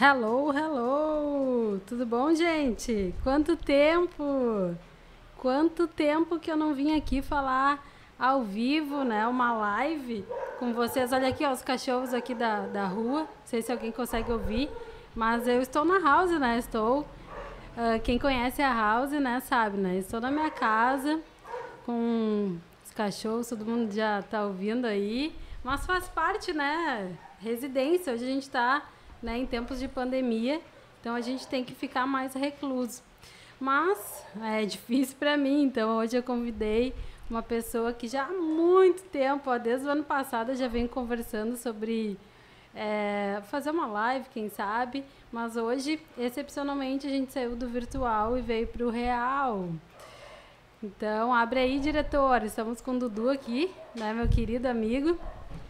Hello, hello! Tudo bom, gente? Quanto tempo! Quanto tempo que eu não vim aqui falar ao vivo, né? Uma live com vocês. Olha aqui, ó, os cachorros aqui da, da rua. Não sei se alguém consegue ouvir, mas eu estou na house, né? Estou. Uh, quem conhece a house, né, sabe, né? Estou na minha casa com os cachorros, todo mundo já tá ouvindo aí. Mas faz parte, né? Residência. Hoje a gente está né, em tempos de pandemia, então a gente tem que ficar mais recluso. Mas é difícil para mim, então hoje eu convidei uma pessoa que já há muito tempo, desde o ano passado, já vem conversando sobre é, fazer uma live, quem sabe. Mas hoje, excepcionalmente, a gente saiu do virtual e veio para o real. Então, abre aí, diretor. Estamos com o Dudu aqui, né, meu querido amigo.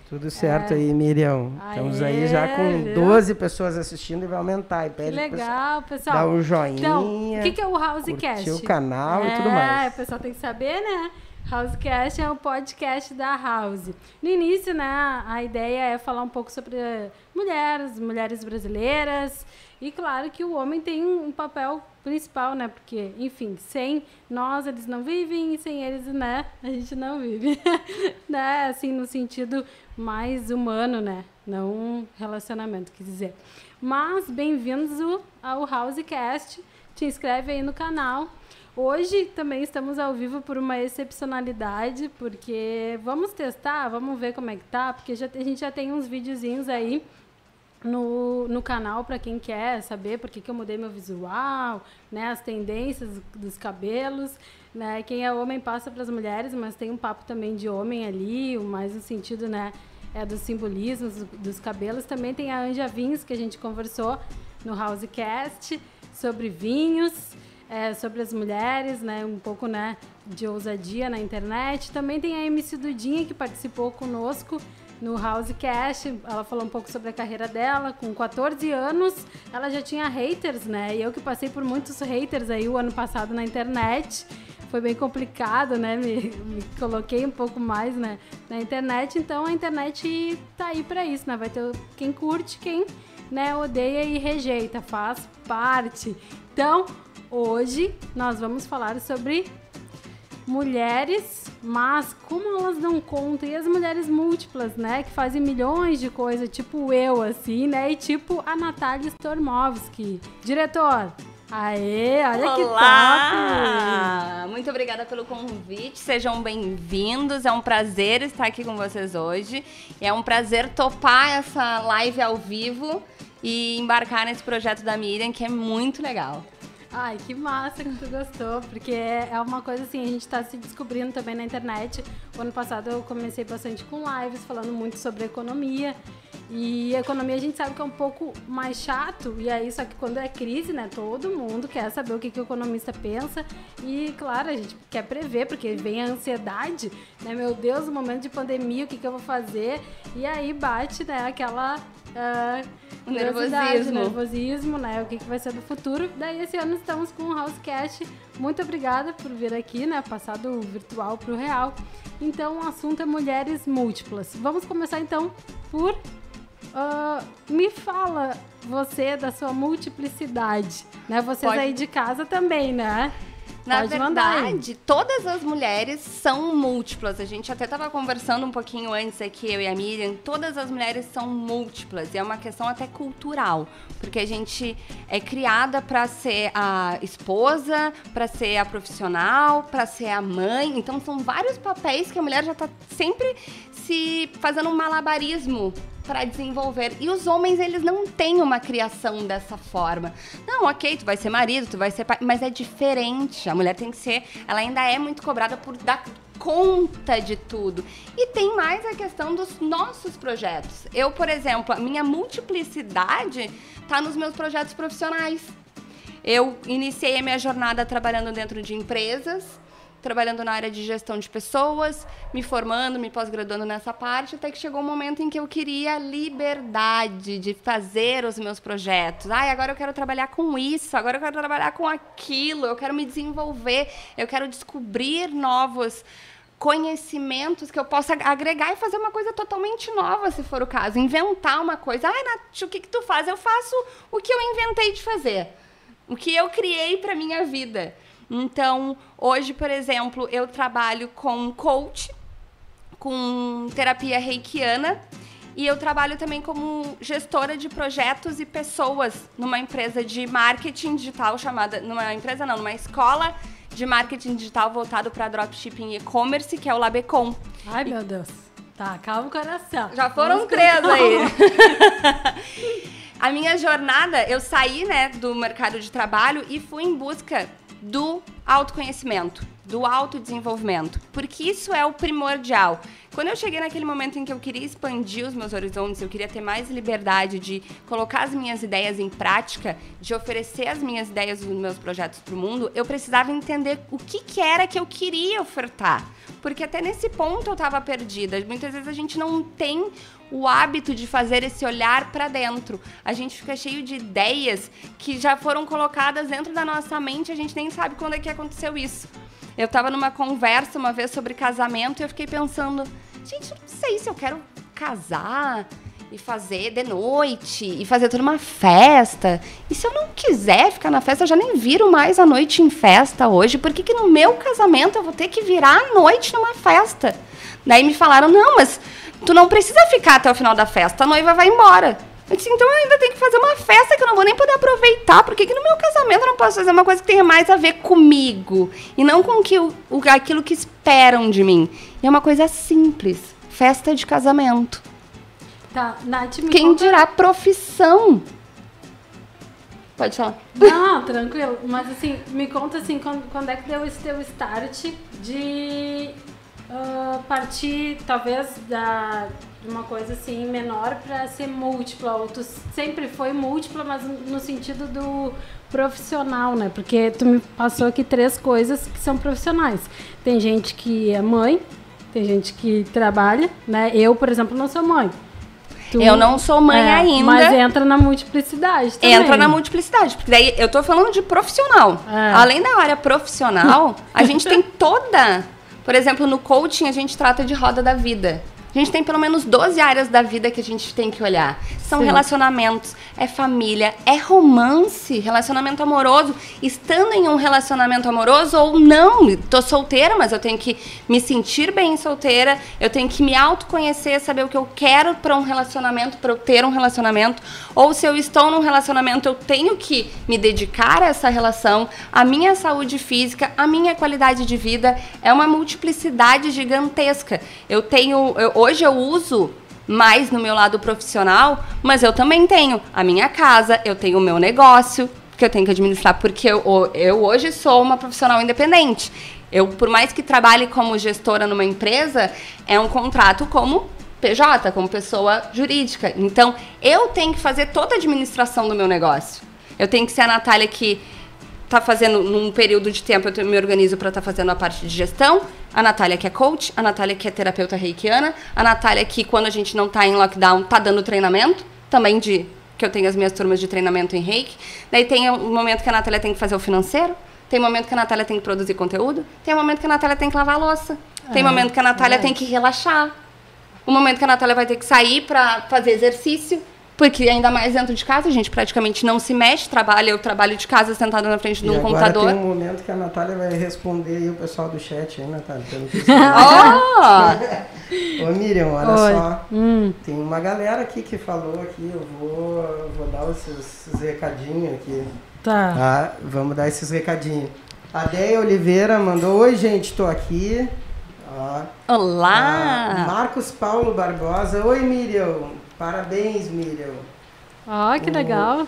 Tudo certo é. aí, Miriam. Aê, Estamos aí já com viu? 12 pessoas assistindo e vai aumentar. E pede que legal, pessoal. Dá um joinha. Então, o que, que é o Housecast? o canal é, e tudo mais. É, o pessoal tem que saber, né? Housecast é o podcast da House. No início, né, a ideia é falar um pouco sobre mulheres, mulheres brasileiras. E claro que o homem tem um papel principal, né? Porque, enfim, sem nós eles não vivem e sem eles, né, a gente não vive. né? Assim, no sentido mais humano, né? Não relacionamento, quer dizer. Mas bem-vindos ao Housecast. Te inscreve aí no canal. Hoje também estamos ao vivo por uma excepcionalidade, porque vamos testar, vamos ver como é que tá, porque já, a gente já tem uns videozinhos aí no, no canal para quem quer saber por que, que eu mudei meu visual, né, as tendências dos cabelos. Né? Quem é homem passa para as mulheres, mas tem um papo também de homem ali, mais no sentido né, é, dos simbolismos dos cabelos. Também tem a Anja Vinhos, que a gente conversou no Housecast, sobre vinhos, é, sobre as mulheres, né, um pouco né, de ousadia na internet. Também tem a MC Dudinha, que participou conosco no Housecast. Ela falou um pouco sobre a carreira dela. Com 14 anos, ela já tinha haters, né? E eu que passei por muitos haters aí o ano passado na internet. Foi bem complicado, né? Me, me coloquei um pouco mais né, na internet. Então a internet tá aí para isso, né? Vai ter quem curte, quem né, odeia e rejeita. Faz parte. Então, hoje nós vamos falar sobre mulheres, mas como elas não contam, e as mulheres múltiplas, né, que fazem milhões de coisas, tipo eu, assim, né, e tipo a Natália Stormovski. Diretor, Aê, olha Olá! que top! Muito obrigada pelo convite, sejam bem-vindos. É um prazer estar aqui com vocês hoje. É um prazer topar essa live ao vivo e embarcar nesse projeto da Miriam, que é muito legal. Ai, que massa que tu gostou, porque é uma coisa assim, a gente está se descobrindo também na internet. O ano passado eu comecei bastante com lives, falando muito sobre economia. E economia a gente sabe que é um pouco mais chato, e aí só que quando é crise, né, todo mundo quer saber o que, que o economista pensa. E claro, a gente quer prever, porque vem a ansiedade, né? Meu Deus, no momento de pandemia, o que, que eu vou fazer? E aí bate, né, aquela. Uh, nervosismo. nervosismo, né? O que, que vai ser do futuro. Daí esse ano estamos com o Housecast. Muito obrigada por vir aqui, né? Passar do virtual para o real. Então, o assunto é mulheres múltiplas. Vamos começar então por. Uh, me fala você da sua multiplicidade, né? Vocês Pode... aí de casa também, né? Na Pode verdade, todas as mulheres são múltiplas. A gente até estava conversando um pouquinho antes aqui, eu e a Miriam. Todas as mulheres são múltiplas. E é uma questão até cultural. Porque a gente é criada para ser a esposa, para ser a profissional, para ser a mãe. Então, são vários papéis que a mulher já está sempre se fazendo um malabarismo para desenvolver. E os homens, eles não têm uma criação dessa forma. Não, ok, tu vai ser marido, tu vai ser pai, mas é diferente. A mulher tem que ser, ela ainda é muito cobrada por dar conta de tudo. E tem mais a questão dos nossos projetos. Eu, por exemplo, a minha multiplicidade está nos meus projetos profissionais. Eu iniciei a minha jornada trabalhando dentro de empresas, trabalhando na área de gestão de pessoas, me formando, me pós-graduando nessa parte, até que chegou um momento em que eu queria liberdade de fazer os meus projetos. Ai, agora eu quero trabalhar com isso, agora eu quero trabalhar com aquilo, eu quero me desenvolver, eu quero descobrir novos conhecimentos que eu possa agregar e fazer uma coisa totalmente nova, se for o caso. Inventar uma coisa. Ai, Nath, o que, que tu faz? Eu faço o que eu inventei de fazer. O que eu criei para minha vida. Então, hoje, por exemplo, eu trabalho com coach, com terapia reikiana, e eu trabalho também como gestora de projetos e pessoas numa empresa de marketing digital chamada. Numa empresa não, numa escola de marketing digital voltado para dropshipping e e-commerce, que é o Labecom. Ai, meu Deus. Tá, calma o coração. Já foram Vamos três aí. A minha jornada, eu saí, né, do mercado de trabalho e fui em busca do autoconhecimento, do autodesenvolvimento, porque isso é o primordial. Quando eu cheguei naquele momento em que eu queria expandir os meus horizontes, eu queria ter mais liberdade de colocar as minhas ideias em prática, de oferecer as minhas ideias, os meus projetos para o mundo, eu precisava entender o que, que era que eu queria ofertar. Porque até nesse ponto eu estava perdida. Muitas vezes a gente não tem o hábito de fazer esse olhar para dentro. A gente fica cheio de ideias que já foram colocadas dentro da nossa mente, a gente nem sabe quando é que aconteceu isso. Eu estava numa conversa uma vez sobre casamento e eu fiquei pensando, gente, não sei se eu quero casar e fazer de noite e fazer toda uma festa. E se eu não quiser ficar na festa, eu já nem viro mais a noite em festa hoje. Por que, que no meu casamento eu vou ter que virar a noite numa festa? Daí me falaram, não, mas tu não precisa ficar até o final da festa, a noiva vai embora. Eu disse, então eu ainda tenho que fazer uma festa que eu não vou nem poder aproveitar. Por que, que no meu casamento eu não posso fazer uma coisa que tenha mais a ver comigo? E não com que o, aquilo que esperam de mim. E é uma coisa simples. Festa de casamento. Tá, Nath, me Quem conta... dirá profissão? Pode falar. Não, tranquilo. Mas assim, me conta assim, quando, quando é que deu esse teu start de uh, partir, talvez, da, de uma coisa assim menor para ser múltipla. Ou tu sempre foi múltipla, mas no sentido do profissional, né? Porque tu me passou aqui três coisas que são profissionais. Tem gente que é mãe, tem gente que trabalha, né? Eu, por exemplo, não sou mãe. Tu, eu não sou mãe é, ainda. Mas entra na multiplicidade também. Entra na multiplicidade, porque daí eu tô falando de profissional. É. Além da área profissional, a gente tem toda por exemplo, no coaching a gente trata de roda da vida. A gente tem pelo menos 12 áreas da vida que a gente tem que olhar. São Sim. relacionamentos, é família, é romance, relacionamento amoroso. Estando em um relacionamento amoroso ou não, tô solteira, mas eu tenho que me sentir bem solteira, eu tenho que me autoconhecer, saber o que eu quero para um relacionamento, para eu ter um relacionamento. Ou se eu estou num relacionamento, eu tenho que me dedicar a essa relação, a minha saúde física, a minha qualidade de vida. É uma multiplicidade gigantesca. Eu tenho. Eu, hoje eu uso mais no meu lado profissional, mas eu também tenho a minha casa, eu tenho o meu negócio que eu tenho que administrar, porque eu, eu hoje sou uma profissional independente. Eu, por mais que trabalhe como gestora numa empresa, é um contrato como PJ, como pessoa jurídica. Então, eu tenho que fazer toda a administração do meu negócio. Eu tenho que ser a Natália que tá fazendo num período de tempo eu me organizo para estar tá fazendo a parte de gestão, a Natália que é coach, a Natália que é terapeuta reikiana, a Natália que quando a gente não está em lockdown tá dando treinamento, também de que eu tenho as minhas turmas de treinamento em reiki. Daí tem o momento que a Natália tem que fazer o financeiro, tem momento que a Natália tem que produzir conteúdo, tem momento que a Natália tem que lavar a louça, tem é, momento que a Natália é. tem que relaxar, o momento que a Natália vai ter que sair para fazer exercício. Porque ainda mais dentro de casa, a gente praticamente não se mexe, trabalha, eu trabalho de casa sentada na frente de um agora computador. Tem um momento que a Natália vai responder aí o pessoal do chat, hein, Natália? oh! Ô Miriam, olha Oi. só. Hum. Tem uma galera aqui que falou aqui, eu vou, vou dar esses, esses recadinhos aqui. Tá. tá. Vamos dar esses recadinhos. A Deia Oliveira mandou, oi gente, tô aqui. Ó. Olá! Marcos Paulo Barbosa, oi Miriam, Parabéns, Miriam. Ó, oh, que o, legal.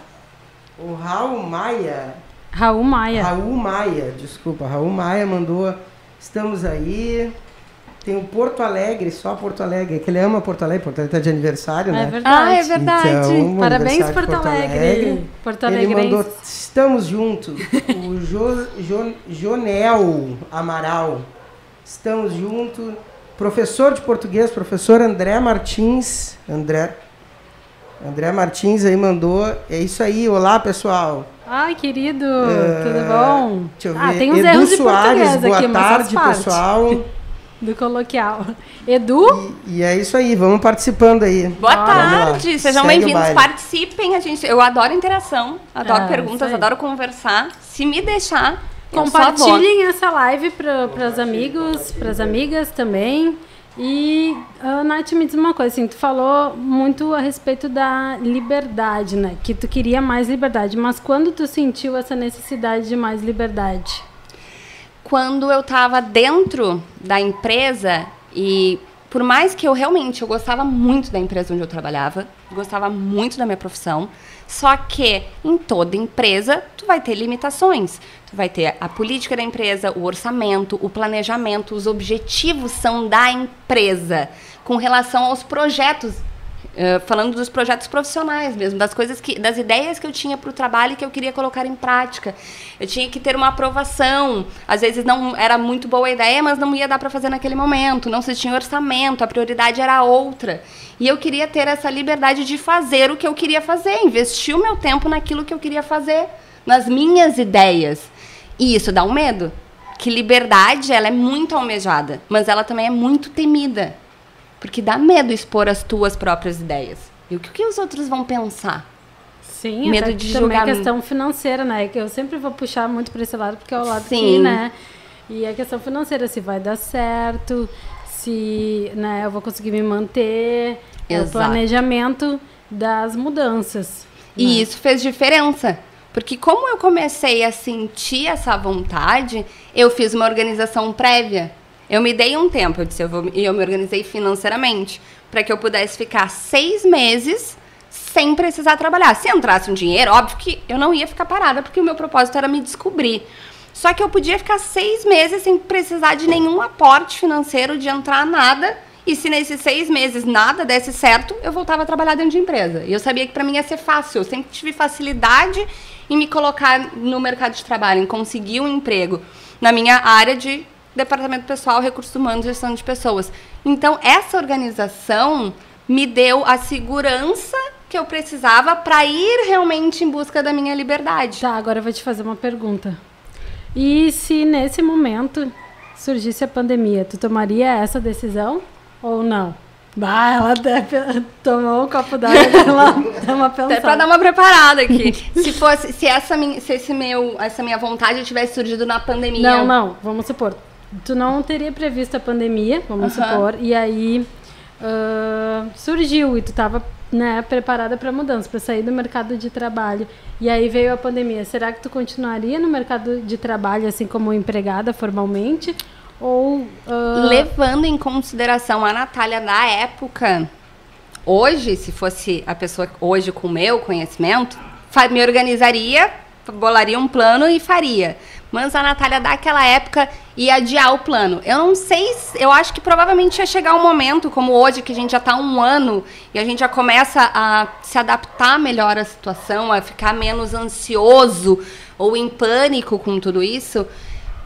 O Raul Maia. Raul Maia. Raul Maia, desculpa. Raul Maia mandou. Estamos aí. Tem o Porto Alegre, só Porto Alegre, que ele ama Porto Alegre, Porto Alegre está de aniversário, é né? Verdade. Ah, é verdade. Então, Parabéns, Porto, Porto Alegre. Alegre. Porto Alegre. Ele mandou, estamos juntos. o jo, jo, Jonel Amaral, estamos juntos. Professor de português, professor André Martins. André. André Martins aí mandou. É isso aí. Olá, pessoal. Ai, querido, uh, tudo bom? Deixa eu ah, ver. Ah, tem uns Edu erros Soares, de português boa aqui, tarde, pessoal. do coloquial. Edu? E, e, é isso aí, vamos participando aí. Boa tarde, sejam bem-vindos, participem. A gente, eu adoro interação, adoro é, perguntas, adoro conversar. Se me deixar, compartilhem essa live para os amigos, para as amigas também. E, uh, Nath, me diz uma coisa, assim, tu falou muito a respeito da liberdade, né? Que tu queria mais liberdade, mas quando tu sentiu essa necessidade de mais liberdade? Quando eu estava dentro da empresa e por mais que eu realmente eu gostava muito da empresa onde eu trabalhava, gostava muito da minha profissão, só que em toda empresa tu vai ter limitações. Tu vai ter a política da empresa, o orçamento, o planejamento, os objetivos são da empresa com relação aos projetos Uh, falando dos projetos profissionais mesmo, das coisas que, das ideias que eu tinha para o trabalho e que eu queria colocar em prática. Eu tinha que ter uma aprovação. Às vezes não era muito boa a ideia, mas não ia dar para fazer naquele momento. Não se tinha orçamento, a prioridade era outra. E eu queria ter essa liberdade de fazer o que eu queria fazer, investir o meu tempo naquilo que eu queria fazer, nas minhas ideias. E isso dá um medo. Que liberdade, ela é muito almejada, mas ela também é muito temida. Porque dá medo expor as tuas próprias ideias. E o que, que os outros vão pensar? Sim, medo de também julgar... a questão financeira, né? Que eu sempre vou puxar muito para esse lado, porque é o lado Sim. que, né? E a questão financeira, se vai dar certo, se né, eu vou conseguir me manter, é o planejamento das mudanças. E né? isso fez diferença. Porque como eu comecei a sentir essa vontade, eu fiz uma organização prévia. Eu me dei um tempo, eu disse, eu vou, e eu me organizei financeiramente para que eu pudesse ficar seis meses sem precisar trabalhar. Se entrasse um dinheiro, óbvio que eu não ia ficar parada, porque o meu propósito era me descobrir. Só que eu podia ficar seis meses sem precisar de nenhum aporte financeiro, de entrar nada. E se nesses seis meses nada desse certo, eu voltava a trabalhar dentro de empresa. E eu sabia que para mim ia ser fácil. Eu sempre tive facilidade em me colocar no mercado de trabalho, em conseguir um emprego na minha área de departamento pessoal, recursos humanos, gestão de pessoas. Então, essa organização me deu a segurança que eu precisava para ir realmente em busca da minha liberdade. Tá, agora eu vou te fazer uma pergunta. E se nesse momento surgisse a pandemia, tu tomaria essa decisão ou não? Bah, ela até tomou um copo d'água, ela deu uma pensada. Até pra dar uma preparada aqui. se fosse, se essa minha, se esse meu, essa minha vontade tivesse surgido na pandemia. Não, não, vamos supor tu não teria previsto a pandemia, vamos uhum. supor, e aí uh, surgiu e tu estava né, preparada para mudança, para sair do mercado de trabalho. E aí veio a pandemia. Será que tu continuaria no mercado de trabalho assim como empregada formalmente? Ou uh... levando em consideração a Natália da época, hoje, se fosse a pessoa hoje com o meu conhecimento, me organizaria, bolaria um plano e faria. Mas a Natália daquela época ia adiar o plano. Eu não sei, eu acho que provavelmente ia chegar um momento, como hoje, que a gente já está um ano e a gente já começa a se adaptar melhor à situação, a ficar menos ansioso ou em pânico com tudo isso.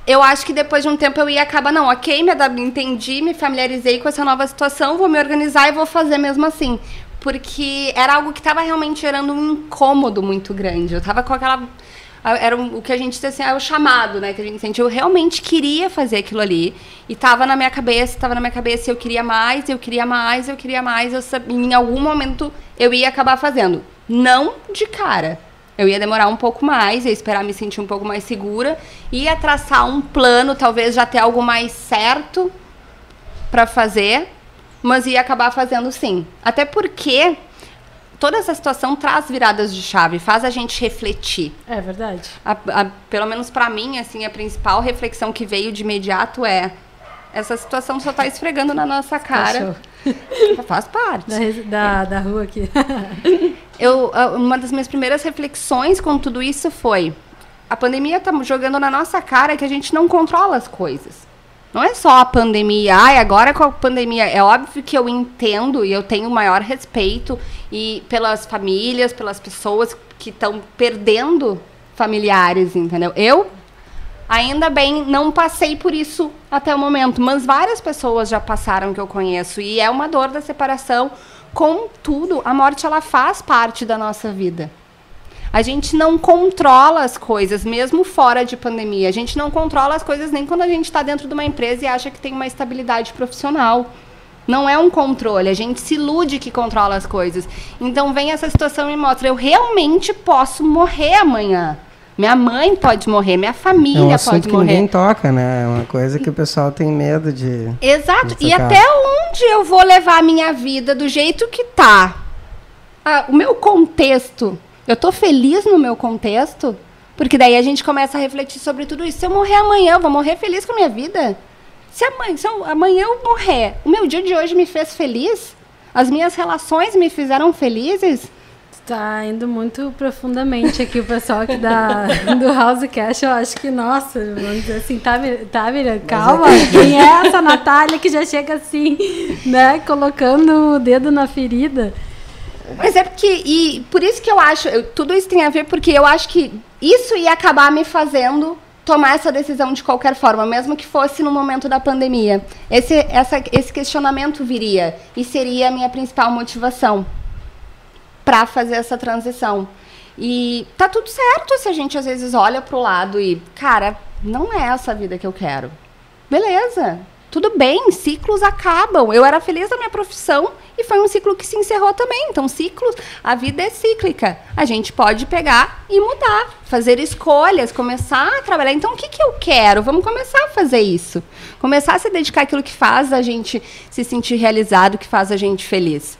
Eu acho que depois de um tempo eu ia acabar, não, ok, me entendi, me familiarizei com essa nova situação, vou me organizar e vou fazer mesmo assim. Porque era algo que estava realmente gerando um incômodo muito grande. Eu estava com aquela era o que a gente assim, é o chamado, né, que a gente sente. Eu realmente queria fazer aquilo ali e tava na minha cabeça, tava na minha cabeça, eu queria mais, eu queria mais, eu queria mais, eu sabia, em algum momento eu ia acabar fazendo. Não de cara. Eu ia demorar um pouco mais, ia esperar me sentir um pouco mais segura, ia traçar um plano, talvez já ter algo mais certo para fazer, mas ia acabar fazendo sim. Até porque toda essa situação traz viradas de chave, faz a gente refletir. É verdade. A, a, pelo menos para mim, assim, a principal reflexão que veio de imediato é essa situação só está esfregando na nossa cara. Faz parte. Da, da, da rua aqui. Eu, uma das minhas primeiras reflexões com tudo isso foi: a pandemia está jogando na nossa cara que a gente não controla as coisas. Não é só a pandemia. Ai, agora com a pandemia. É óbvio que eu entendo e eu tenho maior respeito e pelas famílias, pelas pessoas que estão perdendo familiares, entendeu? Eu ainda bem não passei por isso até o momento, mas várias pessoas já passaram que eu conheço e é uma dor da separação. Contudo, a morte ela faz parte da nossa vida. A gente não controla as coisas, mesmo fora de pandemia. A gente não controla as coisas nem quando a gente está dentro de uma empresa e acha que tem uma estabilidade profissional. Não é um controle, a gente se ilude que controla as coisas. Então vem essa situação e mostra, eu realmente posso morrer amanhã. Minha mãe pode morrer, minha família é um pode assunto que morrer. ninguém toca, né? É uma coisa que o pessoal tem medo de. Exato. de E até onde eu vou levar a minha vida do jeito que tá? Ah, o meu contexto, eu tô feliz no meu contexto? Porque daí a gente começa a refletir sobre tudo isso. Se eu morrer amanhã, eu vou morrer feliz com a minha vida? Se amanhã, se eu- amanhã eu morrer, o meu dia de hoje me fez feliz? As minhas relações me fizeram felizes? Tá indo muito profundamente aqui o pessoal aqui da, do House Cash. Eu acho que, nossa, vamos dizer assim, tá, tá Miriam? Calma. Quem é essa Natália que já chega assim, né? Colocando o dedo na ferida? Mas é porque, e por isso que eu acho, eu- tudo isso tem a ver porque eu acho que isso ia acabar me fazendo tomar essa decisão de qualquer forma, mesmo que fosse no momento da pandemia. Esse, essa, esse questionamento viria e seria a minha principal motivação para fazer essa transição. E tá tudo certo se a gente às vezes olha pro lado e, cara, não é essa a vida que eu quero. Beleza. Tudo bem, ciclos acabam. Eu era feliz na minha profissão e foi um ciclo que se encerrou também. Então, ciclos, a vida é cíclica. A gente pode pegar e mudar, fazer escolhas, começar a trabalhar. Então, o que, que eu quero? Vamos começar a fazer isso. Começar a se dedicar àquilo que faz a gente se sentir realizado, que faz a gente feliz.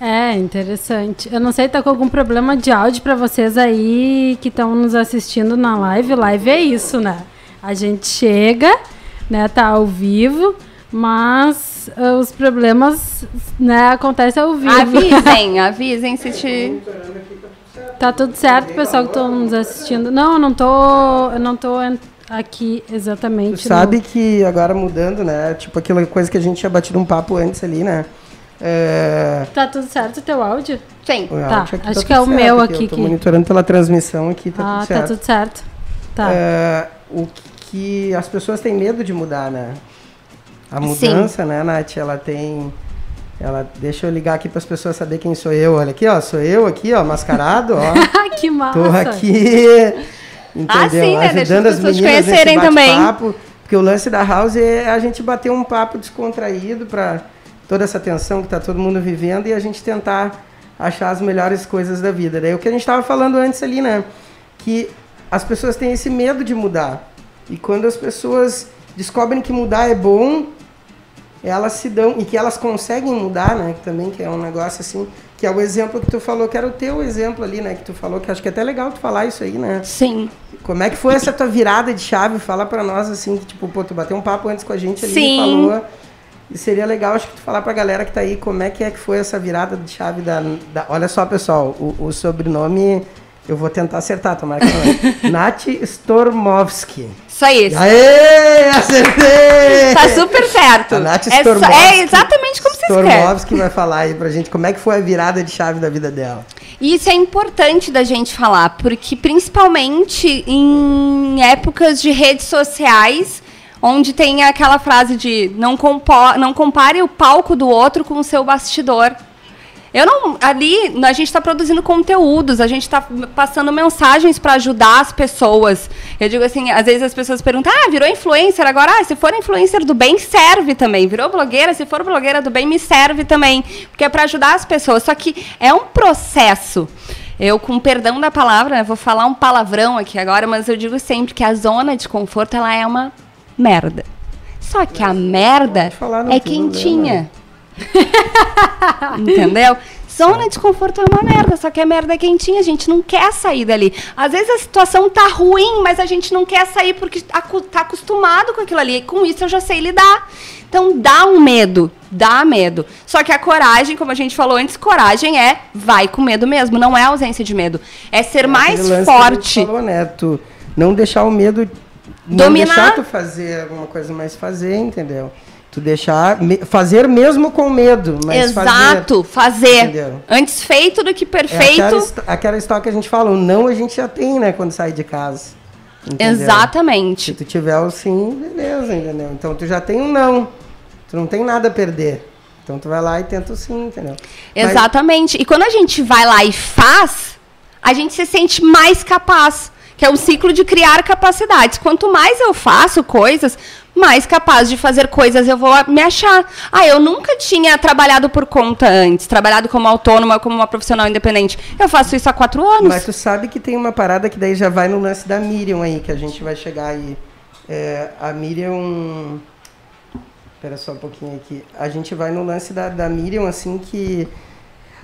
É, interessante. Eu não sei, tá com algum problema de áudio pra vocês aí que estão nos assistindo na live. Live é isso, né? A gente chega, né, tá ao vivo, mas ah, os problemas, né, acontecem ao vivo. Avisem, avisem se te... Tá tudo certo, pessoal que estão nos assistindo. Não, eu não tô, eu não tô aqui Tu exatamente. sabe que agora mudando, né? Tipo aquela coisa que a gente tinha batido um papo antes ali, né? É... no- Tá tudo certo o teu áudio? Sim. o Tá, áudio aqui acho tudo que é o certo meu aqui, aqui Eu tô que- monitorando pela transmissão aqui, tá ah, tudo certo. tá tudo certo. Tá. É, o que as pessoas têm medo de mudar, né? A mudança, né, Nath, ela tem. Ela, deixa eu ligar aqui para as pessoas saber quem sou eu. Olha aqui, ó, sou eu aqui, ó, mascarado, ó. que massa. Tô aqui, entendeu? Ah, sim, né? Ajudando as as pessoas meninas conhecerem nesse também. Porque o lance da House é a gente bater um papo descontraído para toda essa tensão que tá todo mundo vivendo e a gente tentar achar as melhores coisas da vida. Daí o que a gente estava falando antes ali, né? Que as pessoas têm esse medo de mudar. E quando as pessoas descobrem que mudar é bom, elas se dão e que elas conseguem mudar, né? Também que é um negócio assim, que é o exemplo que tu falou, que era o teu exemplo ali, né? Que tu falou que acho que é até legal tu falar isso aí, né? Sim. Como é que foi essa tua virada de chave? Fala pra nós assim, que tipo, pô, tu bateu um papo antes com a gente ali Sim. e falou. E seria legal, acho que tu falar pra galera que tá aí como é que é que foi essa virada de chave da. da- olha só, pessoal, o, o sobrenome eu vou tentar acertar, tomara que não. é. Nath Stormovski. Isso aí. Aê! Acertei! Tá super certo. A Nath é, Stormovski. é exatamente como você escreve. Stormovski vai falar aí pra gente como é que foi a virada de chave da vida dela. E isso é importante da gente falar, porque principalmente em épocas de redes sociais, onde tem aquela frase de não, compo- não compare o palco do outro com o seu bastidor. Eu não. Ali, a gente está produzindo conteúdos, a gente está passando mensagens para ajudar as pessoas. Eu digo assim, às vezes as pessoas perguntam, ah, virou influencer, agora, ah, se for influencer do bem, serve também. Virou blogueira, se for blogueira do bem, me serve também. Porque é para ajudar as pessoas. Só que é um processo. Eu, com perdão da palavra, né, vou falar um palavrão aqui agora, mas eu digo sempre que a zona de conforto ela é uma merda. Só que a merda falar, é tem problema. Entendeu? Zona de conforto é uma merda, só que a merda é quentinha, a gente não quer sair dali. Às vezes a situação tá ruim, mas a gente não quer sair porque tá acostumado com aquilo ali. E com isso eu já sei lidar. Então dá um medo, dá medo. Só que a coragem, como a gente falou antes, coragem é vai com medo mesmo, não é ausência de medo. É ser mais a gente forte. Falou, né? Tu não deixar o medo não Dominar. deixar tu fazer alguma coisa, mas fazer, entendeu? Tu deixar me- fazer mesmo com medo, mas Exato, fazer. Entendeu? Antes feito do que fazer. É perfeito. aquela, aquela história que a gente fala, o não a gente já tem, né, quando sai de casa. entendeu? Se Exatamente. tu tiver o sim, beleza, entendeu? Então tu já tem um não. Tu não tem nada a perder. Então tu vai lá e tenta sim, entendeu? Exatamente. Mas... E quando a gente vai lá e faz, a gente se sente mais capaz. Que é um ciclo de criar capacidades. Quanto mais eu faço coisas, mais capaz de fazer coisas eu vou me achar. Ah, eu nunca tinha trabalhado por conta antes, trabalhado como autônoma, como uma profissional independente. Eu faço isso há quatro anos. Mas tu sabe que tem uma parada que daí já vai no lance da Miriam aí, que a gente vai chegar aí. É, a Miriam. Espera só um pouquinho aqui. A gente vai no lance da, da Miriam, assim, que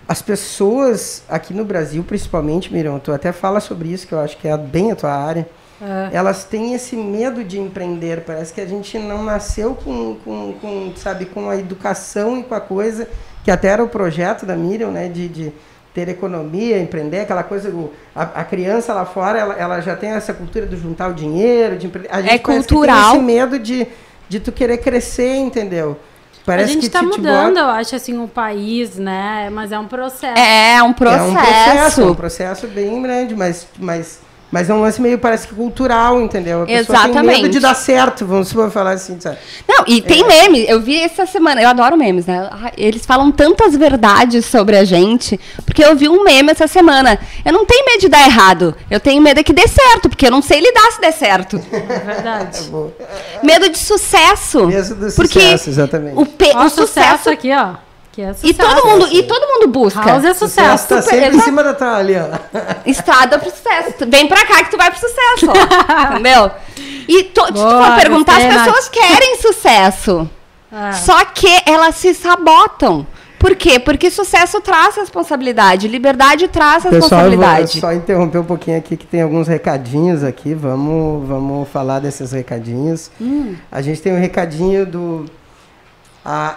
as pessoas aqui no Brasil, principalmente, Miriam, tu até fala sobre isso, que eu acho que é bem a tua área. É. Elas têm esse medo de empreender. Parece que a gente não nasceu com, com, com, sabe, com a educação e com a coisa, que até era o projeto da Miriam, né? De, de ter economia, empreender, aquela coisa. A, a criança lá fora, ela, ela, já tem essa cultura de juntar o dinheiro, de empreender. A gente é cultural. tem esse medo de de tu querer crescer, entendeu? Parece a gente está mudando, eu acho, assim, o país, né? Mas é um processo. É, é um processo. É um processo, um processo bem grande, mas, mas mas é um lance meio, parece que cultural, entendeu? A Exatamente. tem medo de dar certo, vamos falar assim, sabe? Não, e tem é. meme. Eu vi essa semana, eu adoro memes, né? Eles falam tantas verdades sobre a gente, porque eu vi um meme essa semana. Eu não tenho medo de dar errado, eu tenho medo de que dê certo, porque eu não sei lidar se der certo. É verdade. É medo de sucesso. Medo do porque sucesso, exatamente. O, pe o sucesso... sucesso aqui, ó. É e todo mundo e todo mundo busca. House é sucesso. Tá sempre em cima da tralha. Estrada pro sucesso. Vem pra cá que tu vai pro sucesso, ó. Entendeu? E to, Boa, se tu for perguntar, as pessoas querem sucesso. Ah. Só que elas se sabotam. Por quê? Porque sucesso traz responsabilidade, liberdade traz responsabilidade. Pessoal, só interromper um pouquinho aqui que tem alguns recadinhos aqui. Vamos, vamos falar desses recadinhos. Hum. A gente tem um recadinho do a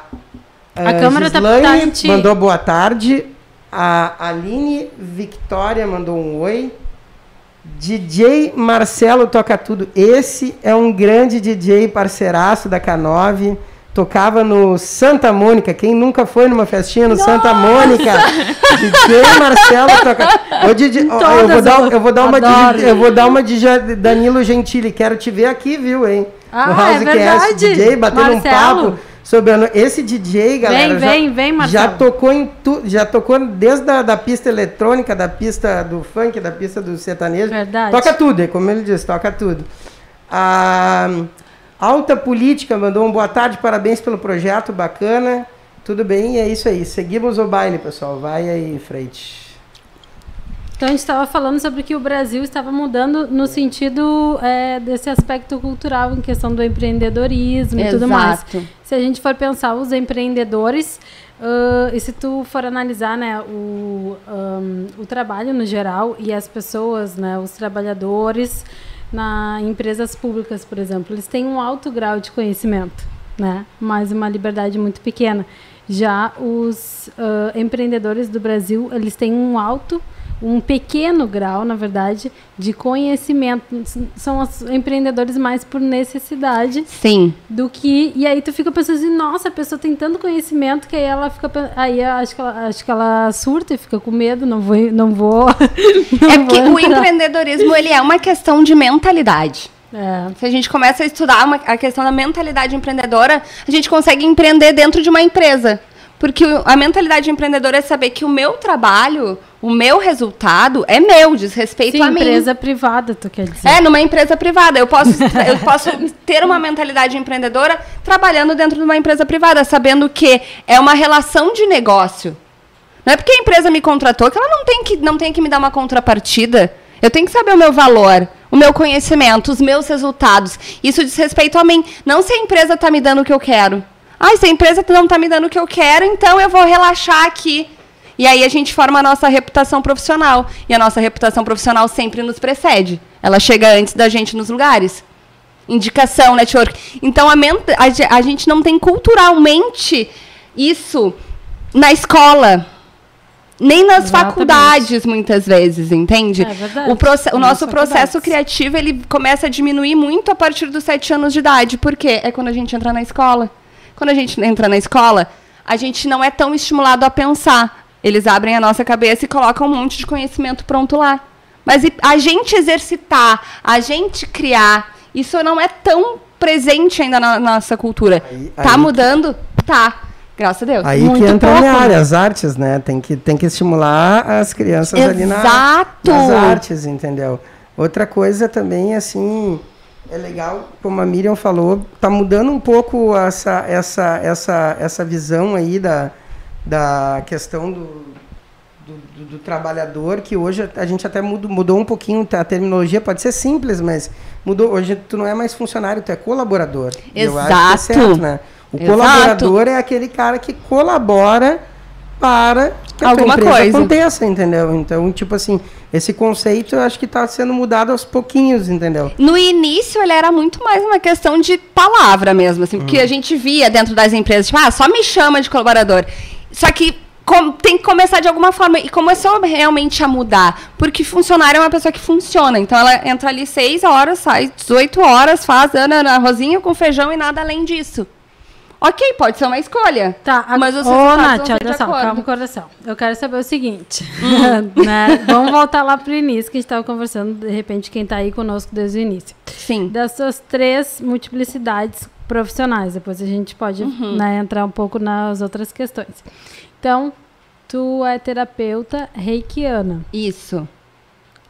a uh, Câmara está tá mandou boa tarde. A Aline Victoria mandou um oi. DJ Marcelo toca tudo. Esse é um grande DJ parceiraço da K9. Tocava no Santa Mônica. Quem nunca foi numa festinha no Nossa! Santa Mônica? DJ Marcelo toca. Ô, DJ, ó, eu, vou dar, eu vou dar uma de, eu vou dar uma de Danilo Gentili. Quero te ver aqui, viu, hein? Ah, no Housecast, é DJ batendo Marcelo. um papo sobre a, esse DJ, galera. Vem, vem, vem, Marcelo. Já tocou em tu, já tocou desde a da pista eletrônica, da pista do funk, da pista do sertanejo. Verdade. Toca tudo, é como ele diz, toca tudo. A Alta Política mandou um boa tarde, parabéns pelo projeto, bacana. Tudo bem, é isso aí. Seguimos o baile, pessoal. Vai aí, Freite. Então a gente estava falando sobre que o Brasil estava mudando no sentido é, desse aspecto cultural em questão do empreendedorismo Exato. e tudo mais. Se a gente for pensar os empreendedores, uh, e se tu for analisar né, o, um, o trabalho no geral e as pessoas, né, os trabalhadores na empresas públicas, por exemplo, eles têm um alto grau de conhecimento, né, mas uma liberdade muito pequena. Já os uh, empreendedores do Brasil, eles têm um alto um pequeno grau, na verdade, de conhecimento. São os empreendedores mais por necessidade. Sim. Do que. E aí tu fica pensando assim, nossa, a pessoa tem tanto conhecimento que aí ela fica. Aí acho que ela, acho que ela surta e fica com medo, não vou. Não vou não é porque o empreendedorismo ele é uma questão de mentalidade. É. Se a gente começa a estudar uma, a questão da mentalidade empreendedora, a gente consegue empreender dentro de uma empresa. Porque a mentalidade empreendedora é saber que o meu trabalho, o meu resultado é meu, diz respeito Sim, a mim. empresa privada, tu quer dizer. É, numa empresa privada. Eu posso, eu posso ter uma mentalidade empreendedora trabalhando dentro de uma empresa privada, sabendo que é uma relação de negócio. Não é porque a empresa me contratou que ela não tem que, não tem que me dar uma contrapartida. Eu tenho que saber o meu valor, o meu conhecimento, os meus resultados. Isso diz respeito a mim. Não se a empresa está me dando o que eu quero. Ah, se a empresa não está me dando o que eu quero, então eu vou relaxar aqui. E aí a gente forma a nossa reputação profissional. E a nossa reputação profissional sempre nos precede. Ela chega antes da gente nos lugares. Indicação, network. Então a, a, a gente não tem culturalmente isso na escola. Nem nas Exatamente. faculdades, muitas vezes, entende? É verdade. O, o nosso processo criativo ele começa a diminuir muito a partir dos sete anos de idade. Por quê? É quando a gente entra na escola. Quando a gente entra na escola, a gente não é tão estimulado a pensar. Eles abrem a nossa cabeça e colocam um monte de conhecimento pronto lá. Mas a gente exercitar, a gente criar, isso não é tão presente ainda na nossa cultura. Aí, tá aí mudando? Que... Tá. Graças a Deus. Aí Muito que entra a pouco, área, as artes, né? Tem que, tem que estimular as crianças ali na, Exato! nas artes, entendeu? Outra coisa também, assim, é legal, como a Miriam falou, tá mudando um pouco essa, essa, essa, essa visão aí da, da questão do, do, do- do trabalhador, que hoje a gente até mudou, mudou um pouquinho a terminologia, pode ser simples, mas mudou. Hoje tu não é mais funcionário, tu é colaborador. E eu acho que é Exato. certo, né? O Exato. colaborador é aquele cara que colabora para que Alguma coisa. aconteça, entendeu? Então, tipo assim, esse conceito eu acho que está sendo mudado aos pouquinhos, entendeu? No início, ele era muito mais uma questão de palavra mesmo, assim, porque a gente via dentro das empresas, tipo, ah, só me chama de colaborador. Só que com- tem que começar de alguma forma. E começou realmente a mudar. Porque funcionário é uma pessoa que funciona. Então ela entra ali 6 horas, sai 18 horas, faz ana, arrozinho com feijão e nada além disso. Ok, pode ser uma escolha. Tá. Mas os Ô, Nath, olha só, calma, coração. Eu quero saber o seguinte, Hum. né? Vamos voltar lá pro início, que a gente estava conversando, de repente, quem tá aí conosco desde o início. Sim. Das suas três multiplicidades profissionais, depois a gente pode Uhum. né, entrar um pouco nas outras questões. Então, tu é terapeuta reikiana. Isso.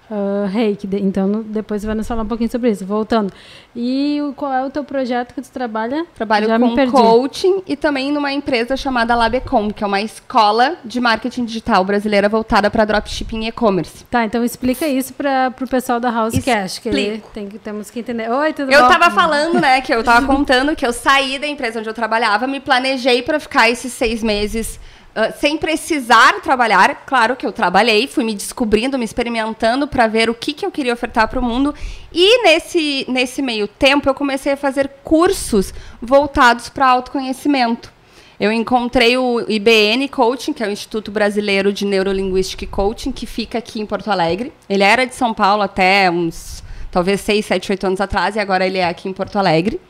Uh, reiki, de- então depois você vai nos falar um pouquinho sobre isso. Voltando. E qual é o teu projeto que tu trabalha? Trabalho Já com coaching e também numa empresa chamada Labecom, que é uma escola de marketing digital brasileira voltada para dropshipping e e-commerce. Tá, então explica isso para o pessoal da House Cash, que ele Explico. tem que, temos que entender. Oi, tudo Eu bom? tava falando, né, que eu tava contando que eu saí da empresa onde eu trabalhava, me planejei para ficar esses seis meses ah, sem precisar trabalhar. Claro que eu trabalhei, fui me descobrindo, me experimentando para ver o que, que eu queria ofertar para o mundo. E nesse, nesse meio tempo eu comecei a fazer cursos voltados para autoconhecimento. Eu encontrei o IBN Coaching, que é o Instituto Brasileiro de Neurolinguística e Coaching, que fica aqui em Porto Alegre. Ele era de São Paulo até uns, talvez, 6, 7, 8 anos atrás, e agora ele é aqui em Porto Alegre.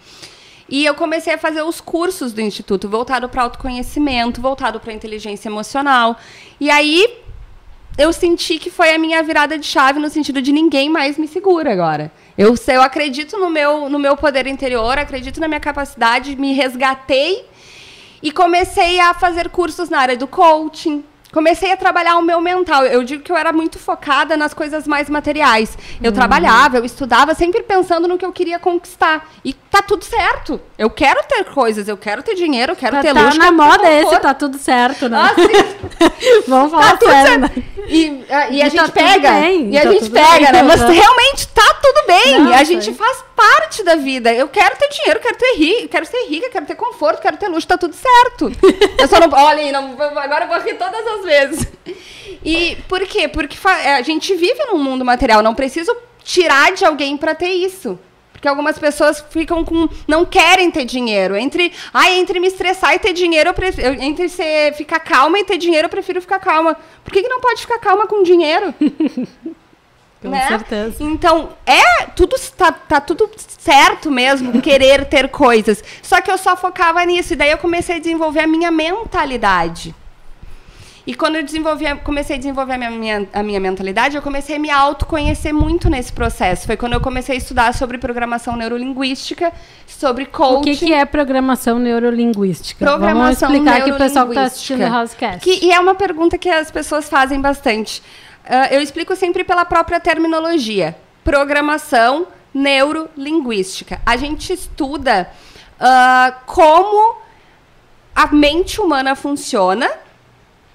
E eu comecei a fazer os cursos do Instituto, voltado para autoconhecimento, voltado para inteligência emocional. E aí eu senti que foi a minha virada de chave no sentido de ninguém mais me segura agora. Eu, eu acredito no meu, no meu poder interior, acredito na minha capacidade, me resgatei e comecei a fazer cursos na área do coaching. Comecei a trabalhar o meu mental. Eu digo que eu era muito focada nas coisas mais materiais. Eu trabalhava, eu estudava, sempre pensando no que eu queria conquistar. E tá tudo certo. Eu quero ter coisas, eu quero ter dinheiro, eu quero Tá, ter tá luxo. na quero ter moda esse, tá tudo certo, né? Ah. Vamos Tá falar tudo sério, né? E, a- e a E tá gente tudo pega. bem, e a tá gente pega, bem, né? Mas realmente tá tudo bem. Não, a gente faz parte da vida. Eu quero ter dinheiro, quero ter rico, quero ser rica, quero ter conforto, quero ter luxo, tá tudo certo. Eu só não. Olha aí, não, agora eu vou rir todas as vezes. E por quê? Porque é, a gente vive num mundo material. Não preciso tirar de alguém pra ter isso. Porque algumas pessoas ficam com. não querem ter dinheiro. Entre. Ai, entre me estressar e ter dinheiro, eu prefiro. Entre ser, ficar calma e ter dinheiro, eu prefiro ficar calma. Por que, que não pode ficar calma com dinheiro? Com né? certeza. Então, é tudo tá, tá tudo certo mesmo querer ter coisas. Só que eu só focava nisso. E daí eu comecei a desenvolver a minha mentalidade. E quando eu desenvolvi, comecei a desenvolver a minha, a minha mentalidade, eu comecei a me autoconhecer muito nesse processo. Foi quando eu comecei a estudar sobre programação neurolinguística, sobre O coaching. que, que é programação neurolinguística? Programação Vamos explicar aqui pro pessoal que tá neurolinguística. assistindo o Housecast. Que, e é uma pergunta que as pessoas fazem bastante. Ah, eu explico sempre pela própria terminologia. Programação neurolinguística. A gente estuda ah, como a mente humana funciona,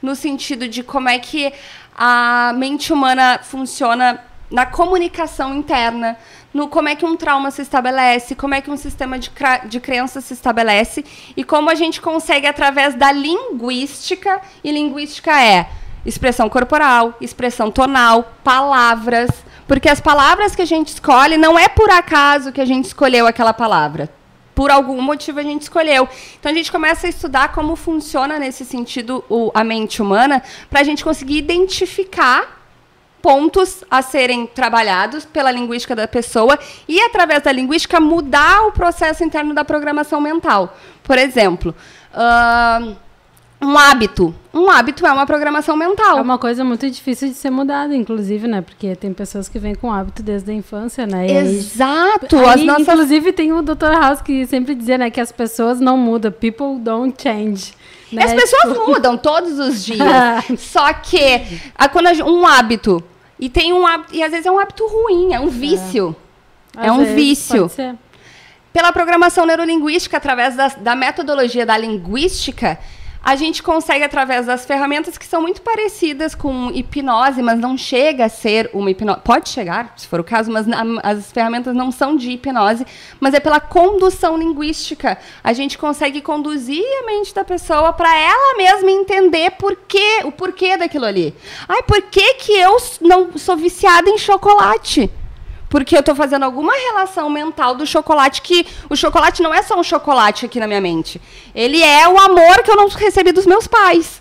no sentido de como é que a mente humana funciona na comunicação interna, no como é que um trauma se estabelece, como é que um sistema de, de crença se estabelece e como a gente consegue através da linguística, e linguística é expressão corporal, expressão tonal, palavras, porque as palavras que a gente escolhe não é por acaso que a gente escolheu aquela palavra por algum motivo a gente escolheu. Então a gente começa a estudar como funciona nesse sentido o- a mente humana para a gente conseguir identificar pontos a serem trabalhados pela linguística da pessoa e através da linguística mudar o processo interno da programação mental. Por exemplo, ahn, um hábito. Um hábito é uma programação mental. É uma coisa muito difícil de ser mudada, inclusive, né? Porque tem pessoas que vêm com hábito desde a infância, né? E aí- Exato. Aí, as nossas Inclusive, tem o Dr. House que sempre dizia, né, que as pessoas não mudam. People don't change. Né? As pessoas Tipo, mudam todos os dias. Só que a- quando a um hábito e tem um hábito, e às vezes é um hábito ruim, é um vício. É, às um vezes vício. pode ser. Pela programação neurolinguística, através da, da metodologia da linguística, a gente consegue, através das ferramentas que são muito parecidas com hipnose, mas não chega a ser uma hipnose. Pode chegar, se for o caso, mas as ferramentas não são de hipnose, mas é pela condução linguística. A gente consegue conduzir a mente da pessoa para ela mesma entender por quê, o porquê daquilo ali. Ai, por que, que eu não sou viciada em chocolate? Porque eu tô fazendo alguma relação mental do chocolate que o chocolate não é só um chocolate aqui na minha mente. Ele é o amor que eu não recebi dos meus pais.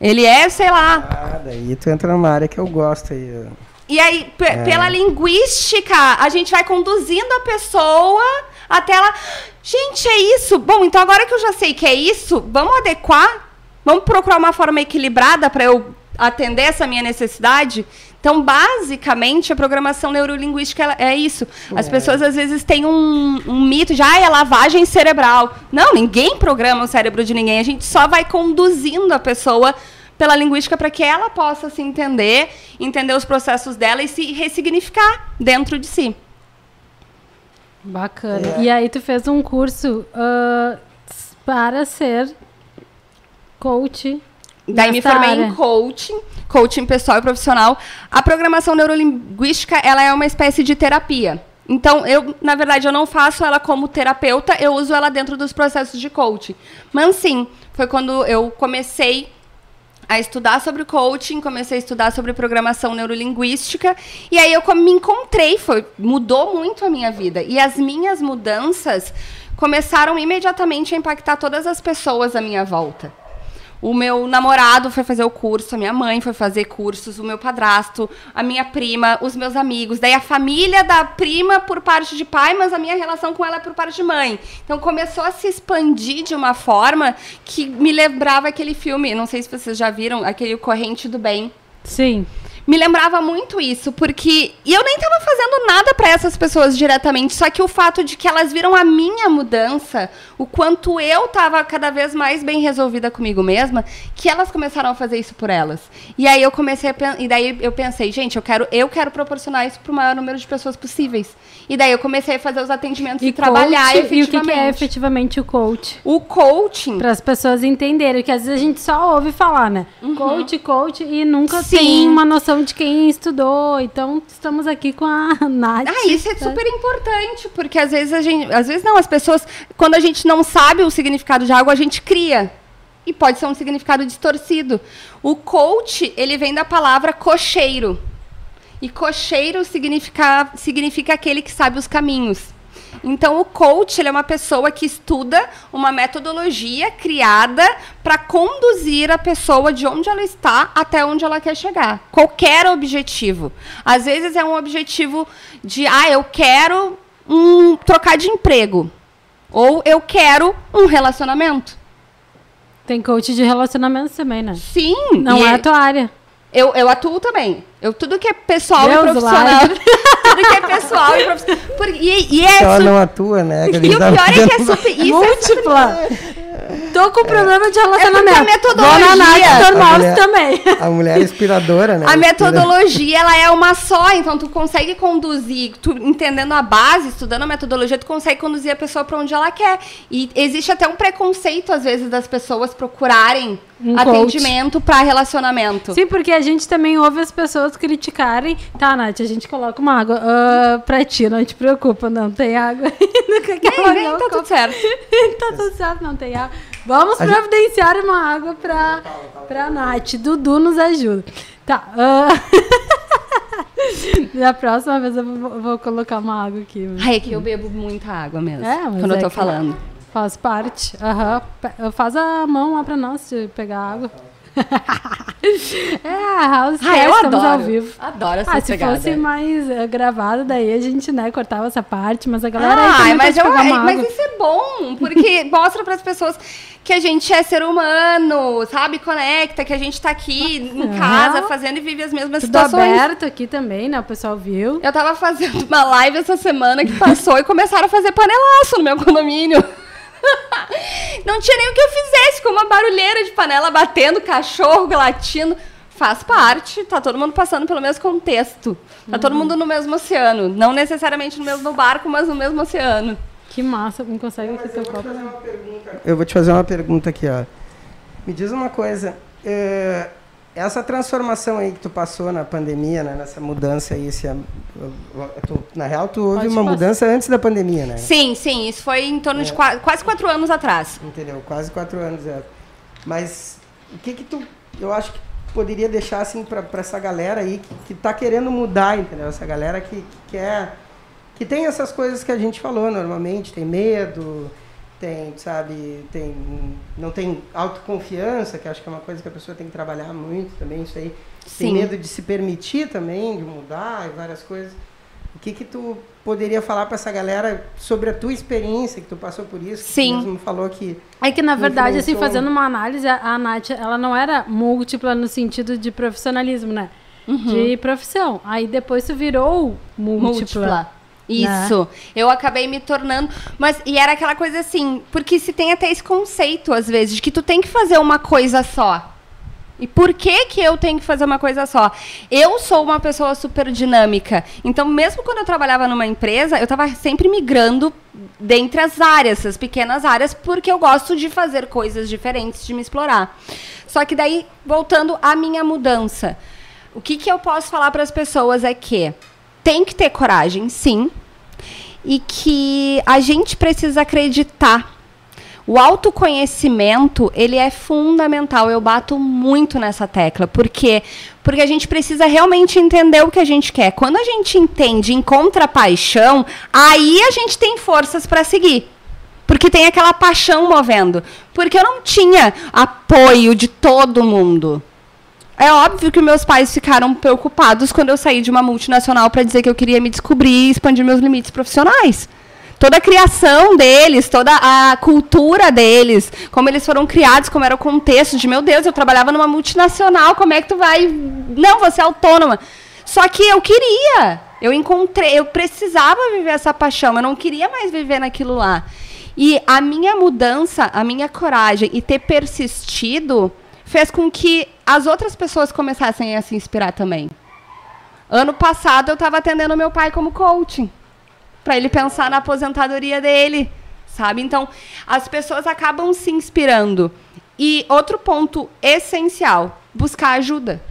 Ele é, sei lá. Ah, daí tu entra numa área que eu gosto aí. E aí, pe- pela linguística, a gente vai conduzindo a pessoa até ela. Gente, é isso. Bom, então agora que eu já sei que é isso, vamos adequar? Vamos procurar uma forma equilibrada para eu atender essa minha necessidade? Então, basicamente, a programação neurolinguística é isso. As pessoas às vezes têm um, um mito de, ah, é lavagem cerebral. Não, ninguém programa o cérebro de ninguém. A gente só vai conduzindo a pessoa pela linguística para que ela possa se entender, entender os processos dela e se ressignificar dentro de si. Bacana. É. E aí tu fez um curso s- para ser coach. Daí me formei área. em coaching, coaching pessoal e profissional. A programação neurolinguística, ela é uma espécie de terapia. Então, eu, na verdade, eu não faço ela como terapeuta, eu uso ela dentro dos processos de coaching. Mas sim, foi quando eu comecei a estudar sobre coaching, comecei a estudar sobre programação neurolinguística e aí eu me encontrei, foi mudou muito a minha vida e as minhas mudanças começaram imediatamente a impactar todas as pessoas à minha volta. O meu namorado foi fazer o curso, a minha mãe foi fazer cursos, o meu padrasto, a minha prima, os meus amigos, daí a família da prima por parte de pai, mas a minha relação com ela é por parte de mãe. Então começou a se expandir de uma forma que me lembrava aquele filme, não sei se vocês já viram, aquele Corrente do Bem Sim. Me lembrava muito isso, porque e eu nem tava fazendo nada para essas pessoas diretamente, só que o fato de que elas viram a minha mudança, o quanto eu tava cada vez mais bem resolvida comigo mesma, que elas começaram a fazer isso por elas. E aí eu comecei a e daí eu pensei, gente, eu quero eu quero proporcionar isso pro maior número de pessoas possíveis. E daí eu comecei a fazer os atendimentos e, trabalhar coach, E o que, efetivamente. que é efetivamente o coach? O coaching Para as pessoas entenderem, que às vezes a gente só ouve falar, né? Coach, coach, e nunca Uhum. Sim. tem uma noção de quem estudou. Então, estamos aqui com a Nath. Ah, isso é super importante, porque às vezes a gente. Às vezes não, as pessoas, quando a gente não sabe o significado de algo, a gente cria. E pode ser um significado distorcido. O coach, ele vem da palavra cocheiro. E cocheiro significa, significa aquele que sabe os caminhos. Então, o coach ele é uma pessoa que estuda uma metodologia criada para conduzir a pessoa de onde ela está até onde ela quer chegar. Qualquer objetivo. Às vezes é um objetivo de, ah, eu quero um, trocar de emprego. Ou eu quero um relacionamento. Tem coach de relacionamentos também, né? Sim. Não e é a tua área. Eu, eu atuo também. Eu, tudo que é pessoal Deus e profissional. tudo que é pessoal e profissional. Por- e, e é Ela su- não atua, né? E o pior é que é super. Isso é Múltipla. Tô com problema de relacionamento. É a metodologia- Dona Nath mulher- também. A mulher inspiradora, né? A metodologia, ela é uma só, então tu consegue conduzir, tu entendendo a base, estudando a metodologia, tu consegue conduzir a pessoa para onde ela quer. E existe até um preconceito, às vezes, das pessoas procurarem Um atendimento para relacionamento. Sim, porque a gente também ouve as pessoas criticarem. Tá, Nath, a gente coloca uma água ah, pra ti, não te preocupa, não tem água. Vem, vem, tá tudo certo. tá tudo certo, não tem água. Vamos A gente- providenciar uma água pra, pra Nath. Dudu nos ajuda. Tá. ah, Da próxima vez eu vou, vou colocar uma água aqui. mas- Ai, é que eu bebo muita água mesmo, É, mas quando eu é tô que- falando. Faz parte. Aham. Pe- Faz a mão lá pra nós se pegar água. é, a House Ah, eu estamos adoro. ao vivo. Adoro essa Ah, se pegada. fosse mais eh, gravado, daí a gente, né, cortava essa parte, mas a galera aí Ah, também mas, eu, uma mas isso é bom, porque mostra para as pessoas que a gente é ser humano, sabe? Conecta, que a gente tá aqui em Aham. casa fazendo e vive as mesmas Tudo situações. aberto aqui também, né, o pessoal viu. Eu tava fazendo uma live essa semana que passou e começaram a fazer panelaço no meu condomínio. não tinha nem o que eu fizesse, com uma barulheira de panela batendo, cachorro latindo. Faz parte, tá todo mundo passando pelo mesmo contexto. Tá uhum. todo mundo no mesmo oceano. Não necessariamente no mesmo barco, mas no mesmo oceano. Que massa, não consegue ter teu copo. Eu vou te fazer uma pergunta aqui, ó. Me diz uma coisa. É, essa transformação aí que tu passou na pandemia, né, nessa mudança aí, se a, tu, na real tu houve Pode uma passar. mudança antes da pandemia, né? Sim, sim, isso foi em torno é. de quase, quase quatro anos atrás. Entendeu? Quase quatro anos, é. Mas o que que tu, eu acho que poderia deixar assim para essa galera aí que, que tá querendo mudar, entendeu? Essa galera que, que quer, que tem essas coisas que a gente falou normalmente, tem medo, tem, sabe, tem, não tem autoconfiança, que acho que é uma coisa que a pessoa tem que trabalhar muito também, isso aí. Sim. Tem medo de se permitir também, de mudar e várias coisas. O que que tu poderia falar para essa galera sobre a tua experiência, que tu passou por isso? Sim. Tu mesmo falou que... É que, na verdade, assim, fazendo uma análise, a Nath, ela não era múltipla no sentido de profissionalismo, né? Uhum. De profissão. Aí depois tu virou múltipla. múltipla. Isso. Né? Eu acabei me tornando. Mas, e era aquela coisa assim, porque se tem até esse conceito, às vezes, de que tu tem que fazer uma coisa só. E por que que eu tenho que fazer uma coisa só? Eu sou uma pessoa super dinâmica. Então, mesmo quando eu trabalhava numa empresa, eu estava sempre migrando dentre as áreas, as pequenas áreas, porque eu gosto de fazer coisas diferentes, de me explorar. Só que daí, voltando à minha mudança, o que, que eu posso falar para as pessoas é que tem que ter coragem, sim, e que a gente precisa acreditar. O autoconhecimento, ele é fundamental. Eu bato muito nessa tecla. Por quê? Porque a gente precisa realmente entender o que a gente quer. Quando a gente entende, encontra paixão, aí a gente tem forças para seguir. Porque tem aquela paixão movendo. Porque eu não tinha apoio de todo mundo. É óbvio que meus pais ficaram preocupados quando eu saí de uma multinacional para dizer que eu queria me descobrir e expandir meus limites profissionais. Toda a criação deles, toda a cultura deles, como eles foram criados, como era o contexto de, meu Deus, eu trabalhava numa multinacional, como é que tu vai. Não, você é autônoma. Só que eu queria. Eu encontrei, eu precisava viver essa paixão, eu não queria mais viver naquilo lá. E a minha mudança, a minha coragem e ter persistido fez com que as outras pessoas começassem a se inspirar também. Ano passado eu estava atendendo meu pai como coaching, para ele pensar na aposentadoria dele, sabe? Então, as pessoas acabam se inspirando. E outro ponto essencial, buscar ajuda.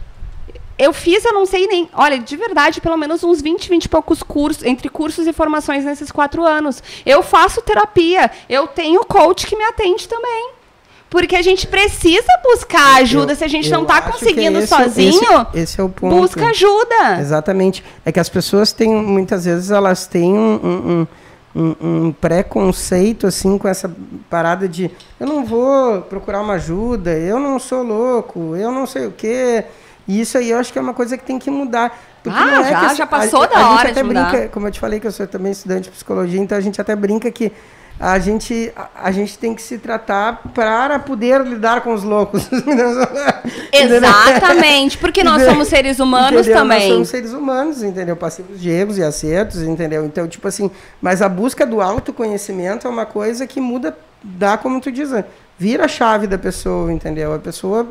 Eu fiz, eu não sei nem. Olha, de verdade, pelo menos uns 20, 20 e poucos cursos, entre cursos e formações nesses quatro anos. Eu faço terapia, eu tenho coach que me atende também. Porque a gente precisa buscar ajuda. Eu, Se a gente não está conseguindo esse, sozinho, esse, esse, é o ponto. busca ajuda. Exatamente. É que as pessoas têm, muitas vezes, elas têm um, um, um, um preconceito, assim, com essa parada de eu não vou procurar uma ajuda, eu não sou louco, eu não sei o quê. E isso aí eu acho que é uma coisa que tem que mudar. Porque ah, é já, já passou a, da a hora gente até brinca, Como eu te falei que eu sou também estudante de psicologia, então a gente até brinca que a gente, a, a, gente tem que se tratar para poder lidar com os loucos. Exatamente, porque nós somos seres humanos entendeu? também. Nós somos seres humanos, entendeu? Passivos de erros e acertos, entendeu? Então, tipo assim, mas a busca do autoconhecimento é uma coisa que muda, dá como tu diz, vira a chave da pessoa, entendeu? A pessoa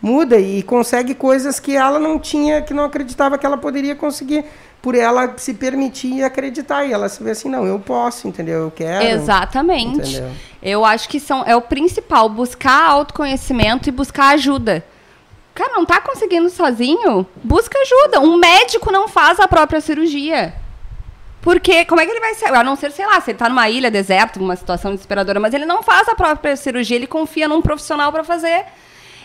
muda e consegue coisas que ela não tinha, que não acreditava que ela poderia conseguir por ela se permitir acreditar e ela se vê assim, não, eu posso, entendeu? Eu quero. Exatamente. Entendeu? Eu acho que são, é o principal, buscar autoconhecimento e buscar ajuda. Cara, não tá conseguindo sozinho? Busca ajuda. Um médico não faz a própria cirurgia. Porque, como é que ele vai ser? A não ser, sei lá, se ele tá numa ilha deserta, numa situação desesperadora, mas ele não faz a própria cirurgia, ele confia num profissional para fazer.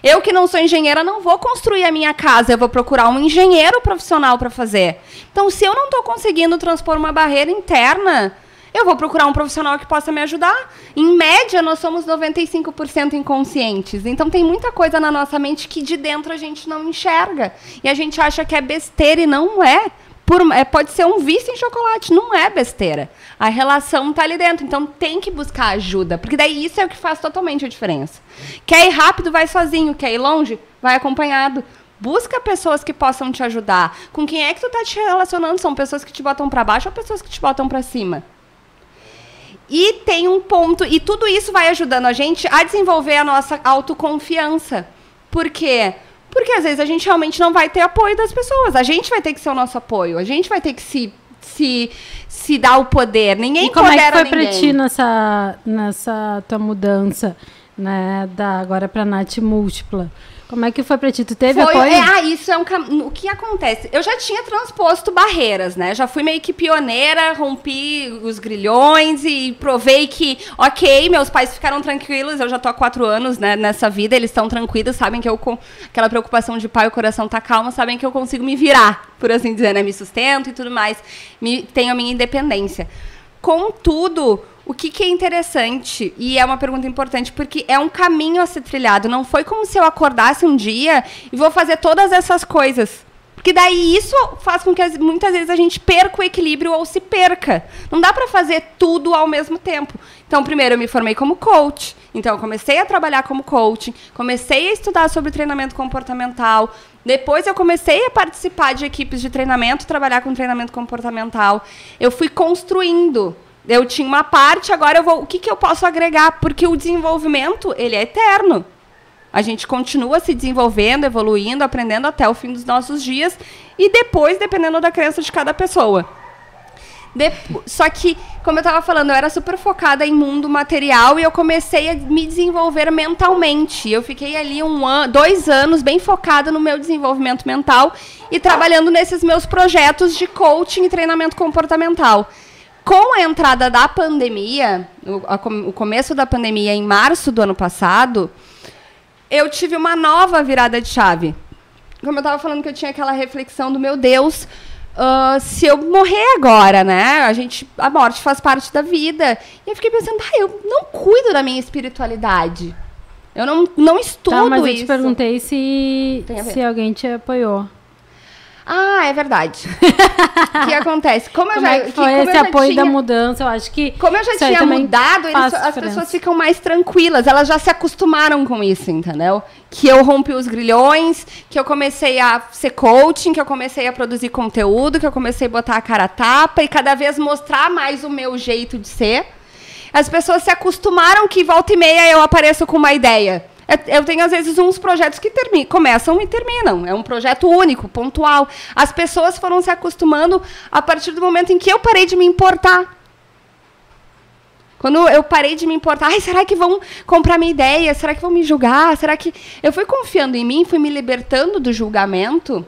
Eu que não sou engenheira não vou construir a minha casa, eu vou procurar um engenheiro profissional para fazer. Então, se eu não estou conseguindo transpor uma barreira interna, eu vou procurar um profissional que possa me ajudar. Em média, nós somos 95% inconscientes. Então, tem muita coisa na nossa mente que de dentro a gente não enxerga. E a gente acha que é besteira e não é. Por, é, pode ser um vício em chocolate, não é besteira. A relação tá ali dentro, então tem que buscar ajuda, porque daí isso é o que faz totalmente a diferença. Quer ir rápido, vai sozinho, quer ir longe, vai acompanhado. Busca pessoas que possam te ajudar. Com quem é que tu tá te relacionando? São pessoas que te botam para baixo ou pessoas que te botam para cima? E tem um ponto, e tudo isso vai ajudando a gente a desenvolver a nossa autoconfiança. Por quê? Porque às vezes a gente realmente não vai ter apoio das pessoas. A gente vai ter que ser o nosso apoio. A gente vai ter que se, se, se dar o poder. Ninguém E como é que foi pra ti nessa, nessa tua mudança, né, da agora pra Nath múltipla? Como é que foi pra ti? Tu teve Foi, apoio? é, ah, isso é um cam... O que acontece? Eu já tinha transposto barreiras, né? Já fui meio que pioneira, rompi os grilhões e provei que, ok, meus pais ficaram tranquilos. Eu já tô há quatro anos né, nessa vida, eles estão tranquilos, sabem que eu, com aquela preocupação de pai, o coração tá calmo, sabem que eu consigo me virar, por assim dizer, né? Me sustento e tudo mais. Me, tenho a minha independência. Contudo, o que, que é interessante, e é uma pergunta importante, porque é um caminho a ser trilhado. Não foi como se eu acordasse um dia e vou fazer todas essas coisas. Porque daí isso faz com que as- muitas vezes a gente perca o equilíbrio ou se perca. Não dá para fazer tudo ao mesmo tempo. Então, primeiro eu me formei como coach. Então, eu comecei a trabalhar como coaching, comecei a estudar sobre treinamento comportamental. Depois eu comecei a participar de equipes de treinamento, trabalhar com treinamento comportamental. Eu fui construindo eu tinha uma parte, agora eu vou. O que, que eu posso agregar? Porque o desenvolvimento, ele é eterno. A gente continua se desenvolvendo, evoluindo, aprendendo até o fim dos nossos dias. E depois, dependendo da crença de cada pessoa. Depo- Só que, como eu estava falando, eu era super focada em mundo material e eu comecei a me desenvolver mentalmente. Eu fiquei ali um ano, dois anos bem focada no meu desenvolvimento mental e trabalhando nesses meus projetos de coaching e treinamento comportamental. Com a entrada da pandemia, o, a o começo da pandemia em março do ano passado, eu tive uma nova virada de chave. Como eu estava falando que eu tinha aquela reflexão do meu Deus, ah, se eu morrer agora, né? A gente, a morte faz parte da vida. E eu fiquei pensando, ah, eu não cuido da minha espiritualidade. Eu não, não estudo Tá, mas eu isso. te perguntei se, se alguém te apoiou. Ah, é verdade. O que acontece? Como, Como eu já, é que foi como eu esse já apoio da tinha- mudança? Eu acho que. Como eu já tinha mudado, eles- as diferença. pessoas ficam mais tranquilas. Elas já se acostumaram com isso, entendeu? Que eu rompi os grilhões, que eu comecei a ser coaching, que eu comecei a produzir conteúdo, que eu comecei a botar a cara a tapa e cada vez mostrar mais o meu jeito de ser. As pessoas se acostumaram que volta e meia eu apareço com uma ideia. É- Eu tenho, às vezes, uns projetos que termi- começam e terminam. É um projeto único, pontual. As pessoas foram se acostumando a partir do momento em que eu parei de me importar. Quando eu parei de me importar, ai, será que vão comprar minha ideia? Será que vão me julgar? Será que. Eu fui confiando em mim, fui me libertando do julgamento.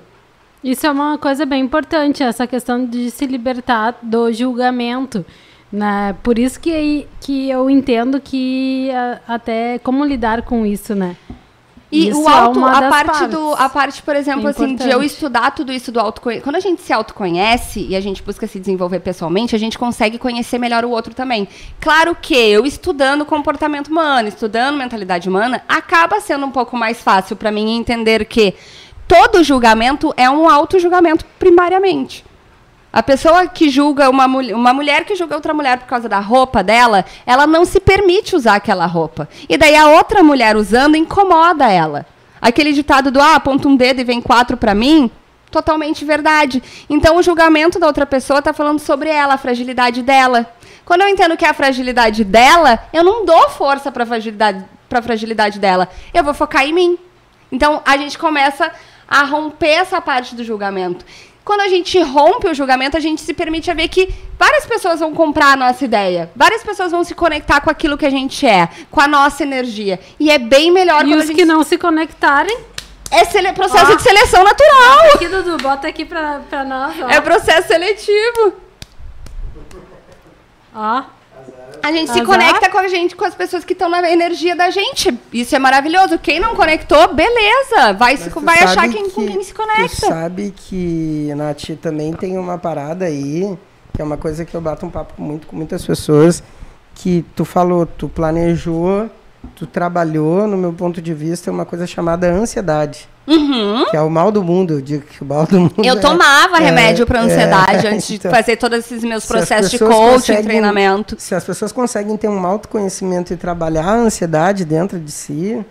Isso é uma coisa bem importante, essa questão de se libertar do julgamento. Né? Por isso que, que eu entendo que a- até como lidar com isso, né? E Isso o é auto, uma a parte do, a parte, por exemplo, É assim, de eu estudar tudo isso do autoconhecimento. Quando a gente se autoconhece e a gente busca se desenvolver pessoalmente, a gente consegue conhecer melhor o outro também. Claro que eu estudando comportamento humano, estudando mentalidade humana, acaba sendo um pouco mais fácil para mim entender que todo julgamento é um auto-julgamento primariamente. A pessoa que julga uma, mul- uma mulher que julga outra mulher por causa da roupa dela, ela não se permite usar aquela roupa. E daí a outra mulher usando incomoda ela. Aquele ditado do ah, aponta um dedo e vem quatro pra mim, totalmente verdade. Então o julgamento da outra pessoa está falando sobre ela, a fragilidade dela. Quando eu entendo que é a fragilidade dela, eu não dou força para fragilidade, pra fragilidade dela. Eu vou focar em mim. Então a gente começa a romper essa parte do julgamento. Quando a gente rompe o julgamento, a gente se permite a ver que várias pessoas vão comprar a nossa ideia. Várias pessoas vão se conectar com aquilo que a gente é, com a nossa energia. E é bem melhor E os a gente... que não se conectarem. É sele- processo Ó. de seleção natural. Aqui, Dudu, bota aqui pra, pra nós. Ó. É processo seletivo. Ó. A gente se Azar. conecta com a gente, com as pessoas que estão na energia da gente. Isso é maravilhoso. Quem não conectou, beleza. Vai, se, tu vai achar quem, com que- quem se Tu conecta. sabe que, Nath, também tem uma parada aí, que é uma coisa que eu bato um papo muito com muitas pessoas, que tu falou, tu planejou, tu trabalhou, no meu ponto de vista, é uma coisa chamada ansiedade, Uhum. que é o mal do mundo, eu digo que o mal do mundo Eu é- tomava é- remédio para ansiedade é, antes de então, fazer todos esses meus processos de coaching, treinamento. Se as pessoas conseguem ter um autoconhecimento e trabalhar a ansiedade dentro de si,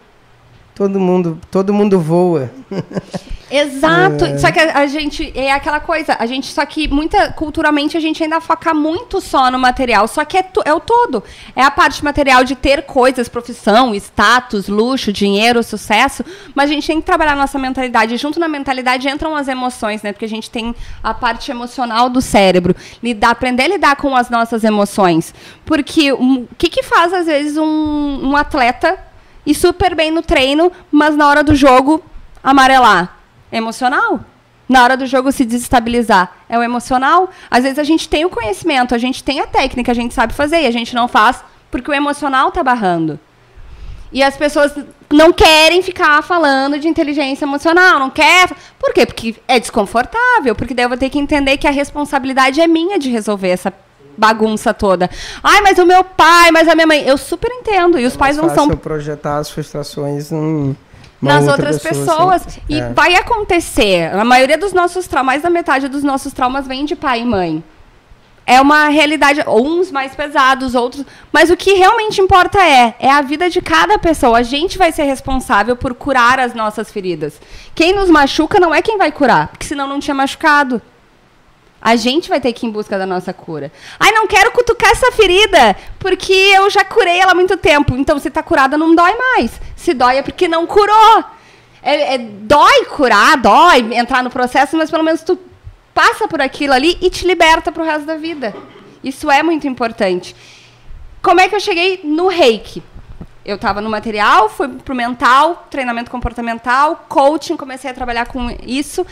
todo mundo, todo mundo voa. Exato. É. Só que a, a, gente é aquela coisa, a gente só que muita culturalmente a gente ainda foca muito só no material, só que é, é o todo. É a parte material de ter coisas, profissão, status, luxo, dinheiro, sucesso, mas a gente tem que trabalhar a nossa mentalidade. Junto na mentalidade entram as emoções, né? Porque a gente tem a parte emocional do cérebro, lidar, aprender a lidar com as nossas emoções. Porque o um, que que faz às vezes um, um atleta ir super bem no treino, mas na hora do jogo amarelar? Emocional. Na hora do jogo se desestabilizar, é o emocional. Às vezes a gente tem o conhecimento, a gente tem a técnica, a gente sabe fazer, e a gente não faz porque o emocional tá barrando. E as pessoas não querem ficar falando de inteligência emocional, não quer. Por quê? Porque é desconfortável, porque daí eu vou ter que entender que a responsabilidade é minha de resolver essa bagunça toda. Ai, mas o meu pai, mas a minha mãe, eu super entendo. E os é pais não são projetar as frustrações num nas outras pessoa, pessoas. Assim. E é. vai acontecer. A maioria dos nossos traumas, mais da metade dos nossos traumas vem de pai e mãe. É uma realidade, uns mais pesados, outros. Mas o que realmente importa é, é a vida de cada pessoa. A gente vai ser responsável por curar as nossas feridas. Quem nos machuca não é quem vai curar, porque senão não tinha machucado. A gente vai ter que ir em busca da nossa cura. Ai, não quero cutucar essa ferida, porque eu já curei ela há muito tempo. Então, se tá curada, não dói mais. Se dói é porque não curou. É, é, dói curar, dói entrar no processo, mas pelo menos tu passa por aquilo ali e te liberta pro resto da vida. Isso é muito importante. Como é que eu cheguei no reiki? Eu estava no material, fui pro mental, treinamento comportamental, coaching, comecei a trabalhar com isso.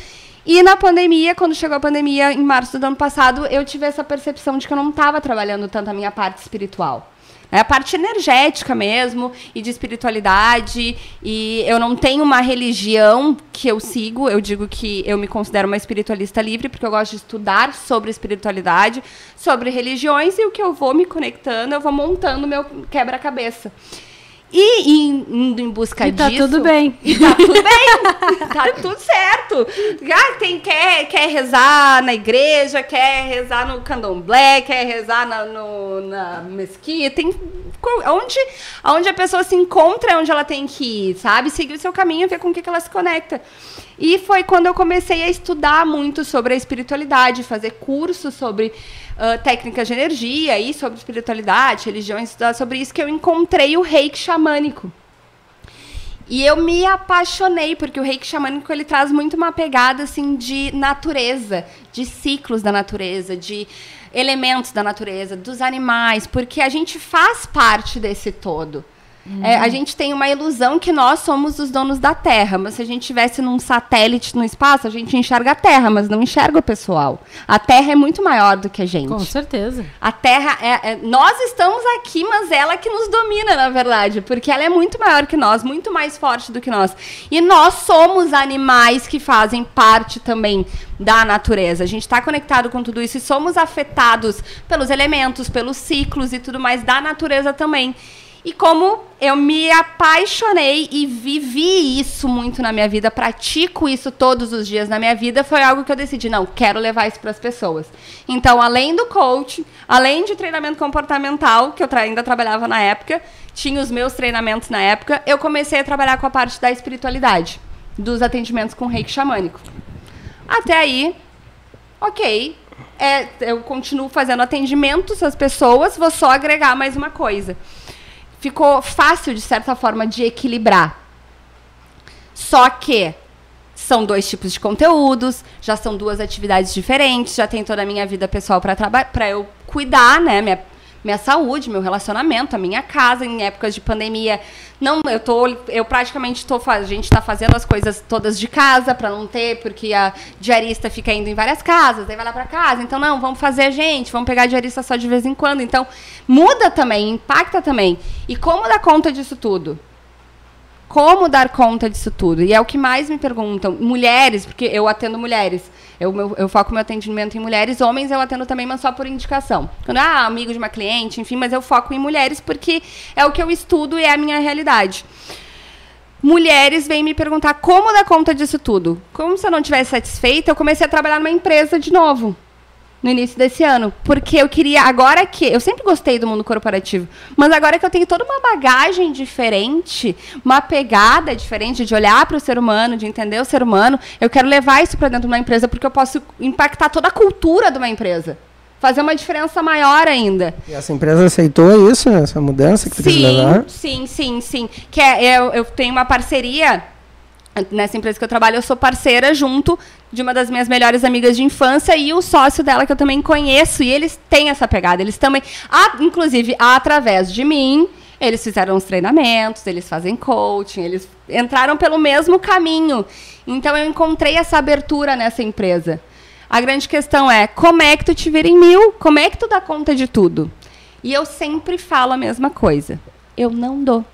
E na pandemia, quando chegou a pandemia, em março do ano passado, eu tive essa percepção de que eu não estava trabalhando tanto a minha parte espiritual. É a parte energética mesmo, e de espiritualidade. E eu não tenho uma religião que eu sigo. Eu digo que eu me considero uma espiritualista livre, porque eu gosto de estudar sobre espiritualidade, sobre religiões, e o que eu vou me conectando, eu vou montando meu quebra-cabeça. E indo em busca e tá disso. Tá tudo bem. E tá tudo bem. tá tudo certo. Ah, tem, quer, quer rezar na igreja, quer rezar no candomblé, quer rezar na, no, na mesquita. Tem, onde, onde a pessoa se encontra é onde ela tem que ir, sabe? Seguir o seu caminho, ver com o que, que ela se conecta. E foi quando eu comecei a estudar muito sobre a espiritualidade, fazer cursos sobre uh, técnicas de energia e sobre espiritualidade, religiões, sobre isso que eu encontrei o reiki xamânico. E eu me apaixonei, porque o reiki xamânico ele traz muito uma pegada assim de natureza, de ciclos da natureza, de elementos da natureza, dos animais, porque a gente faz parte desse todo. Uhum. É, a gente tem uma ilusão que nós somos os donos da Terra, mas se a gente estivesse num satélite no espaço, a gente enxerga a Terra, mas não enxerga o pessoal. A Terra é muito maior do que a gente. Com certeza. A Terra é, é, nós estamos aqui, mas ela que nos domina, na verdade, porque ela é muito maior que nós, muito mais forte do que nós. E nós somos animais que fazem parte também da natureza. A gente está conectado com tudo isso e somos afetados pelos elementos, pelos ciclos e tudo mais da natureza também. E como eu me apaixonei e vivi isso muito na minha vida, pratico isso todos os dias na minha vida, foi algo que eu decidi, não, quero levar isso para as pessoas. Então, além do coach, além de treinamento comportamental, que eu ainda trabalhava na época, tinha os meus treinamentos na época, eu comecei a trabalhar com a parte da espiritualidade, dos atendimentos com reiki xamânico. Até aí, ok, é, eu continuo fazendo atendimentos às pessoas, vou só agregar mais uma coisa ficou fácil, de certa forma, de equilibrar. Só que são dois tipos de conteúdos, já são duas atividades diferentes, já tem toda a minha vida pessoal para eu cuidar, né? Minha, minha saúde, meu relacionamento, a minha casa em épocas de pandemia. Não, eu tô, eu praticamente tô, a gente está fazendo as coisas todas de casa para não ter, porque a diarista fica indo em várias casas, daí vai lá para casa. Então não, vamos fazer a gente, vamos pegar a diarista só de vez em quando. Então muda também, impacta também. E como dar conta disso tudo? Como dar conta disso tudo? E é o que mais me perguntam. Mulheres, porque eu atendo mulheres. Eu, eu, foco meu atendimento em mulheres. Homens eu atendo também, mas só por indicação. Quando, ah, amigo de uma cliente, enfim, mas eu foco em mulheres porque é o que eu estudo e é a minha realidade. Mulheres vêm me perguntar como dar conta disso tudo. Como se eu não estivesse satisfeita, eu comecei a trabalhar numa empresa de novo. No início desse ano, porque eu queria agora que eu sempre gostei do mundo corporativo, mas agora que eu tenho toda uma bagagem diferente, uma pegada diferente de olhar para o ser humano, de entender o ser humano, eu quero levar isso para dentro de uma empresa porque eu posso impactar toda a cultura de uma empresa. Fazer uma diferença maior ainda. E essa empresa aceitou isso, essa mudança que tu quis levar? Sim, sim, sim. Que é, eu, eu tenho uma parceria nessa empresa que eu trabalho, eu sou parceira junto de uma das minhas melhores amigas de infância e o sócio dela que eu também conheço. E eles têm essa pegada. Eles também, inclusive, através de mim, eles fizeram os treinamentos, eles fazem coaching, eles entraram pelo mesmo caminho. Então eu encontrei essa abertura nessa empresa. A grande questão é como é que tu te vira em mil? Como é que tu dá conta de tudo? E eu sempre falo a mesma coisa. Eu não dou.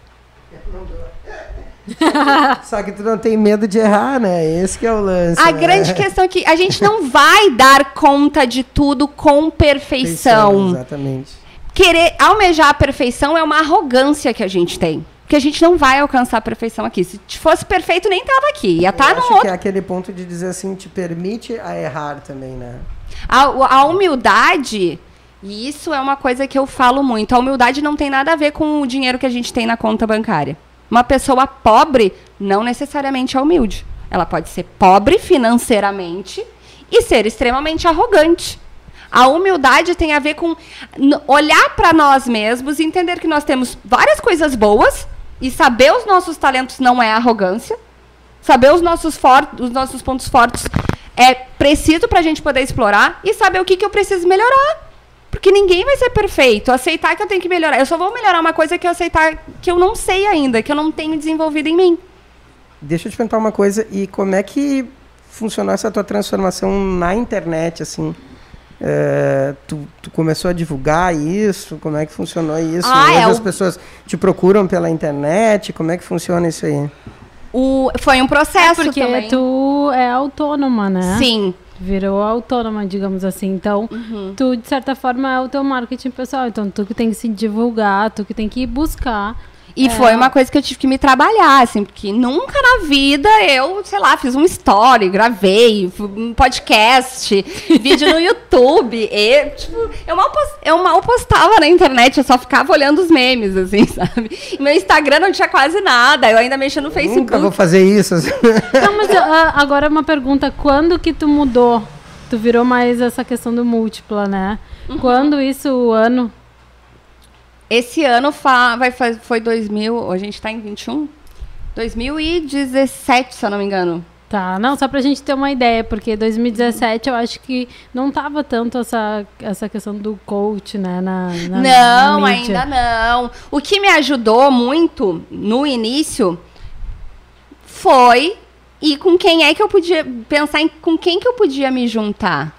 Eu não dou. Só que tu não tem medo de errar, né? Esse que é o lance. A né? grande questão é que a gente não vai dar conta de tudo com perfeição. perfeição. Exatamente. Querer almejar a perfeição é uma arrogância que a gente tem. Porque a gente não vai alcançar a perfeição aqui. Se fosse perfeito, nem tava aqui. Ia estar tá no outro... que é aquele ponto de dizer assim, te permite a errar também, né? A, a humildade, e isso é uma coisa que eu falo muito, a humildade não tem nada a ver com o dinheiro que a gente tem na conta bancária. Uma pessoa pobre não necessariamente é humilde. Ela pode ser pobre financeiramente e ser extremamente arrogante. A humildade tem a ver com olhar para nós mesmos e entender que nós temos várias coisas boas e saber os nossos talentos não é arrogância. Saber os nossos, os nossos pontos fortes é preciso para a gente poder explorar e saber o que, que eu preciso melhorar. Porque ninguém vai ser perfeito. Aceitar que eu tenho que melhorar. Eu só vou melhorar uma coisa que eu aceitar que eu não sei ainda, que eu não tenho desenvolvido em mim. Deixa eu te perguntar uma coisa. E como é que funcionou essa tua transformação na internet, assim? É, tu, tu, começou a divulgar isso? Como é que funcionou isso? Ah, Hoje é as o... pessoas te procuram pela internet? Como é que funciona isso aí? O, foi um processo é porque também. tu é autônoma, né? Sim. Virou autônoma, digamos assim. Então, uhum. tu, de certa forma, é o teu marketing pessoal. Então, tu que tem que se divulgar, tu que tem que buscar e é. foi uma coisa que eu tive que me trabalhar, assim, porque nunca na vida eu, sei lá, fiz um story, gravei, um podcast, vídeo no YouTube. E, tipo, eu mal, post, eu mal postava na internet, eu só ficava olhando os memes, assim, sabe? E meu Instagram não tinha quase nada, eu ainda mexia no Facebook. Nunca vou fazer isso. Não, mas uh, agora uma pergunta, quando que tu mudou? Tu virou mais essa questão do múltipla, né? Uhum. Quando isso, o ano? Esse ano fa vai foi 2000, a gente está em 21? 2017, se eu não me engano. Tá, não, só pra gente ter uma ideia, porque 2017 eu acho que não tava tanto essa, essa questão do coach, né, na, na Não, na ainda não. O que me ajudou muito no início foi e com quem é que eu podia pensar em com quem que eu podia me juntar.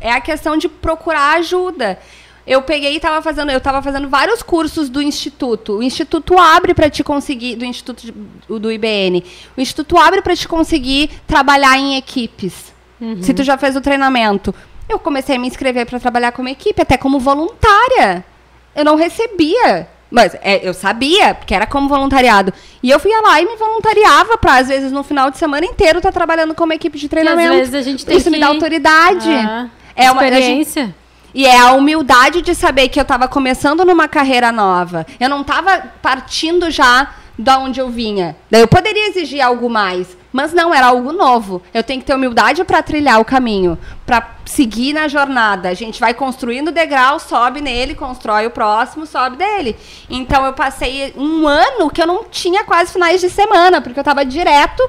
É a questão de procurar ajuda eu peguei e estava fazendo, eu estava fazendo vários cursos do instituto. O instituto abre para te conseguir do instituto do IBN. O instituto abre para te conseguir trabalhar em equipes. Uhum. Se tu já fez o treinamento, eu comecei a me inscrever para trabalhar como equipe, até como voluntária. Eu não recebia, mas é, eu sabia, porque era como voluntariado. E eu ia lá e me voluntariava para, às vezes, no final de semana inteiro, estar tá trabalhando como equipe de treinamento. E às vezes a gente tem Isso que... me dá autoridade. Ah, é uma experiência. E é a humildade de saber que eu estava começando numa carreira nova. Eu não estava partindo já da onde eu vinha. Eu poderia exigir algo mais, mas não, era algo novo. Eu tenho que ter humildade para trilhar o caminho, para seguir na jornada. A gente vai construindo degrau, sobe nele, constrói o próximo, sobe dele. Então eu passei um ano que eu não tinha quase finais de semana, porque eu estava direto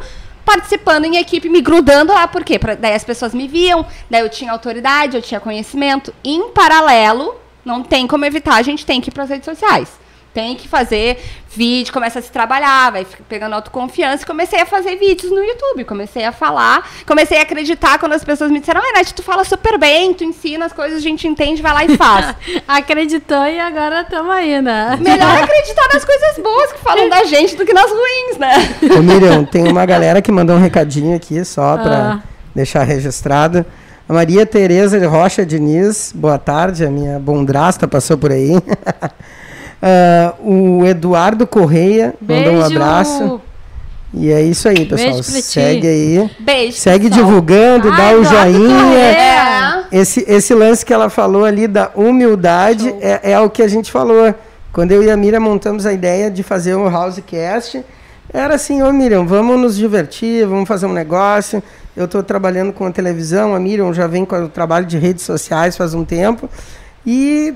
participando em equipe, me grudando lá, por quê? Pra, daí as pessoas me viam, daí eu tinha autoridade, eu tinha conhecimento. Em paralelo, não tem como evitar, a gente tem que ir para as redes sociais tem que fazer vídeo, começa a se trabalhar, vai pegando autoconfiança. E comecei a fazer vídeos no YouTube, comecei a falar, comecei a acreditar quando as pessoas me disseram, ai, Nath, tu fala super bem, tu ensina as coisas, a gente entende, vai lá e faz. Acreditou e agora estamos aí, né? Melhor acreditar nas coisas boas que falam da gente do que nas ruins, né? Ô, Miriam, tem uma galera que mandou um recadinho aqui, só para ah. deixar registrado. A Maria Tereza Rocha Diniz, boa tarde, a minha bondrasta passou por aí. Uh, o Eduardo Correia Beijo. mandou um abraço. E é isso aí, pessoal. Segue aí. Beijo. Segue pessoal. divulgando, Ai, dá o joinha. esse, esse lance que ela falou ali da humildade é, é o que a gente falou. Quando eu e a Miriam montamos a ideia de fazer um Housecast, era assim, ô Miriam, vamos nos divertir, vamos fazer um negócio. Eu estou trabalhando com a televisão, a Miriam já vem com o trabalho de redes sociais faz um tempo. E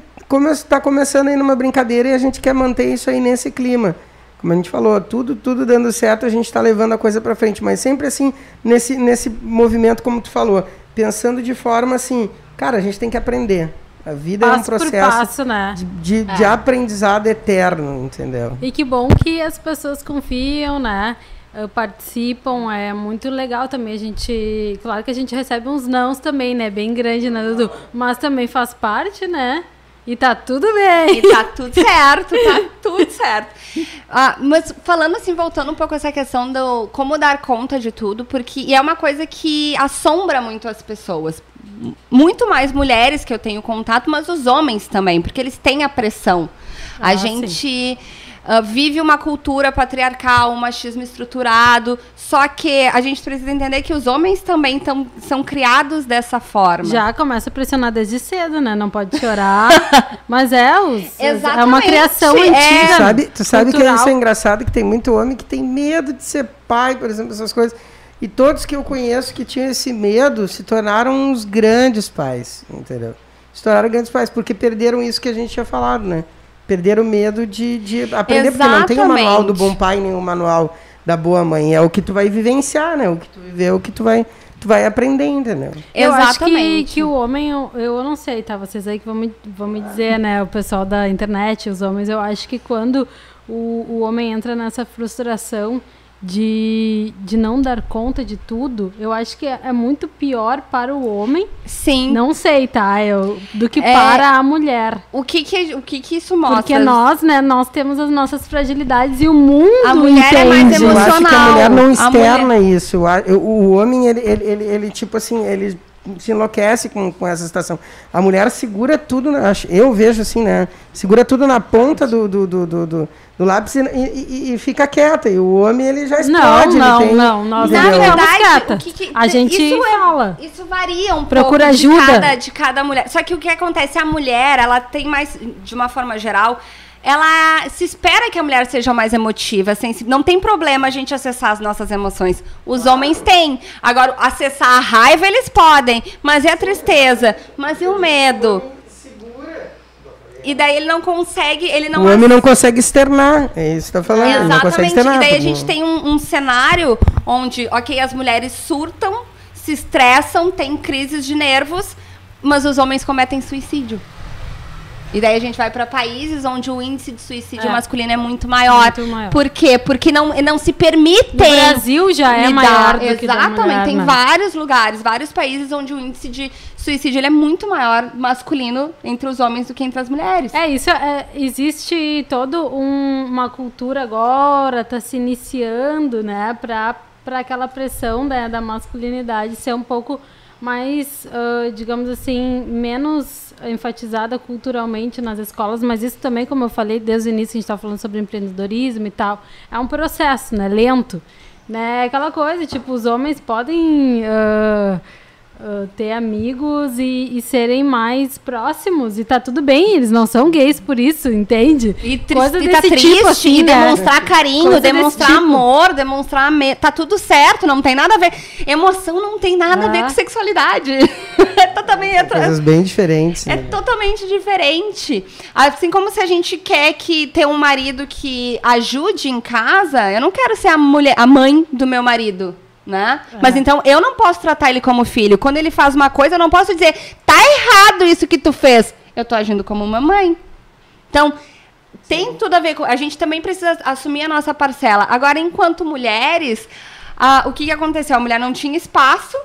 está começando aí numa brincadeira e a gente quer manter isso aí nesse clima. Como a gente falou, tudo, tudo dando certo, a gente está levando a coisa para frente, mas sempre assim, nesse, nesse movimento, como tu falou, pensando de forma assim, cara, a gente tem que aprender. A vida passo é um processo passo, né? de, de, é. de, aprendizado eterno, entendeu? E que bom que as pessoas confiam, né? Uh, participam, é muito legal também. A gente. Claro que a gente recebe uns nãos também, né? Bem grande, né, Dudu? Mas também faz parte, né? E tá tudo bem. E tá tudo certo, tá tudo certo. Ah, mas falando assim, voltando um pouco essa questão do como dar conta de tudo, porque e é uma coisa que assombra muito as pessoas. Muito mais mulheres que eu tenho contato, mas os homens também, porque eles têm a pressão. Ah, a gente. Sim uh, vive uma cultura patriarcal, um machismo estruturado. Só que a gente precisa entender que os homens também tão, são criados dessa forma. Já começa a pressionar desde cedo, né? Não pode chorar. mas é, os, é uma criação é. antiga. Tu sabe, tu sabe que isso é engraçado, que tem muito homem que tem medo de ser pai, por exemplo, essas coisas. E todos que eu conheço que tinham esse medo se tornaram uns grandes pais, entendeu? Se tornaram grandes pais, porque perderam isso que a gente tinha falado, né? Perder o medo de, de aprender, Exatamente. porque não tem o manual do bom pai nem o manual da boa mãe. É o que tu vai vivenciar, né? O que tu viver, é o que tu vai, tu vai aprender, entendeu? Eu Exatamente. acho que, que o homem, eu, eu não sei, tá? Vocês aí que vão me, vão me dizer, né? O pessoal da internet, os homens, eu acho que quando o, o homem entra nessa frustração de, de não dar conta de tudo, eu acho que é, é, muito pior para o homem. Sim. Não sei, tá? Eu, do que é, para a mulher. O que que, o que que isso mostra? Porque nós, né, nós temos as nossas fragilidades e o mundo A mulher entende. é mais emocional. Eu acho que a mulher não externa mulher... isso. O homem, ele, ele, ele, ele, tipo assim, ele se enlouquece com, com essa situação. A mulher segura tudo, na, eu vejo assim, né? Segura tudo na ponta do, do, do, do, do lápis e, e, e, fica quieta. E o homem, ele já explode. Não, não, tem, não. Nós ficamos quieta. Que, que, a gente isso é fala. É, isso varia um Procura pouco ajuda. De, cada, de cada mulher. Só que o que acontece, a mulher, ela tem mais, de uma forma geral ela se espera que a mulher seja mais emotiva, sensível. Não tem problema a gente acessar as nossas emoções. Os homens têm. Agora, acessar a raiva eles podem, mas e a tristeza? Mas e o medo? E daí ele não consegue, ele não. O homem não consegue externar. É isso que tá falando. Exatamente. Ele não consegue externar, e daí a gente tem um, um cenário onde, ok, as mulheres surtam, se estressam, têm crises de nervos, mas os homens cometem suicídio. E daí a gente vai para países onde o índice de suicídio é. masculino é muito maior. muito maior. Por quê? Porque não, não se permitem. O Brasil já é lidar. maior do Exatamente. Que mulher, tem né? vários lugares, vários países onde o índice de suicídio é muito maior masculino entre os homens do que entre as mulheres. É, isso é, existe toda um, uma cultura agora, está se iniciando, né, para aquela pressão né, da masculinidade ser um pouco mais, uh, digamos assim, menos enfatizada culturalmente nas escolas, mas isso também, como eu falei desde o início, a gente está falando sobre empreendedorismo e tal, é um processo, né, lento, né, aquela coisa, tipo, os homens podem... Uh, uh, ter amigos e, e, serem mais próximos. E tá tudo bem, eles não são gays por isso, entende? E, Coisa e tá triste, tipo, assim, e né? demonstrar carinho, Coisa demonstrar tipo. amor, demonstrar... Me... Tá tudo certo, não tem nada a ver. Emoção não tem nada ah. a ver com sexualidade. é totalmente... É coisas bem diferentes. É né? totalmente diferente. Assim como se a gente quer que ter um marido que ajude em casa, eu não quero ser a mulher, a mãe do meu marido né? É. Mas então eu não posso tratar ele como filho. Quando ele faz uma coisa, eu não posso dizer, tá errado isso que tu fez. Eu tô agindo como uma mãe. Então, tem tudo a ver com. A gente também precisa assumir a nossa parcela. Agora, enquanto mulheres, ah, o que, que aconteceu? A mulher não tinha espaço.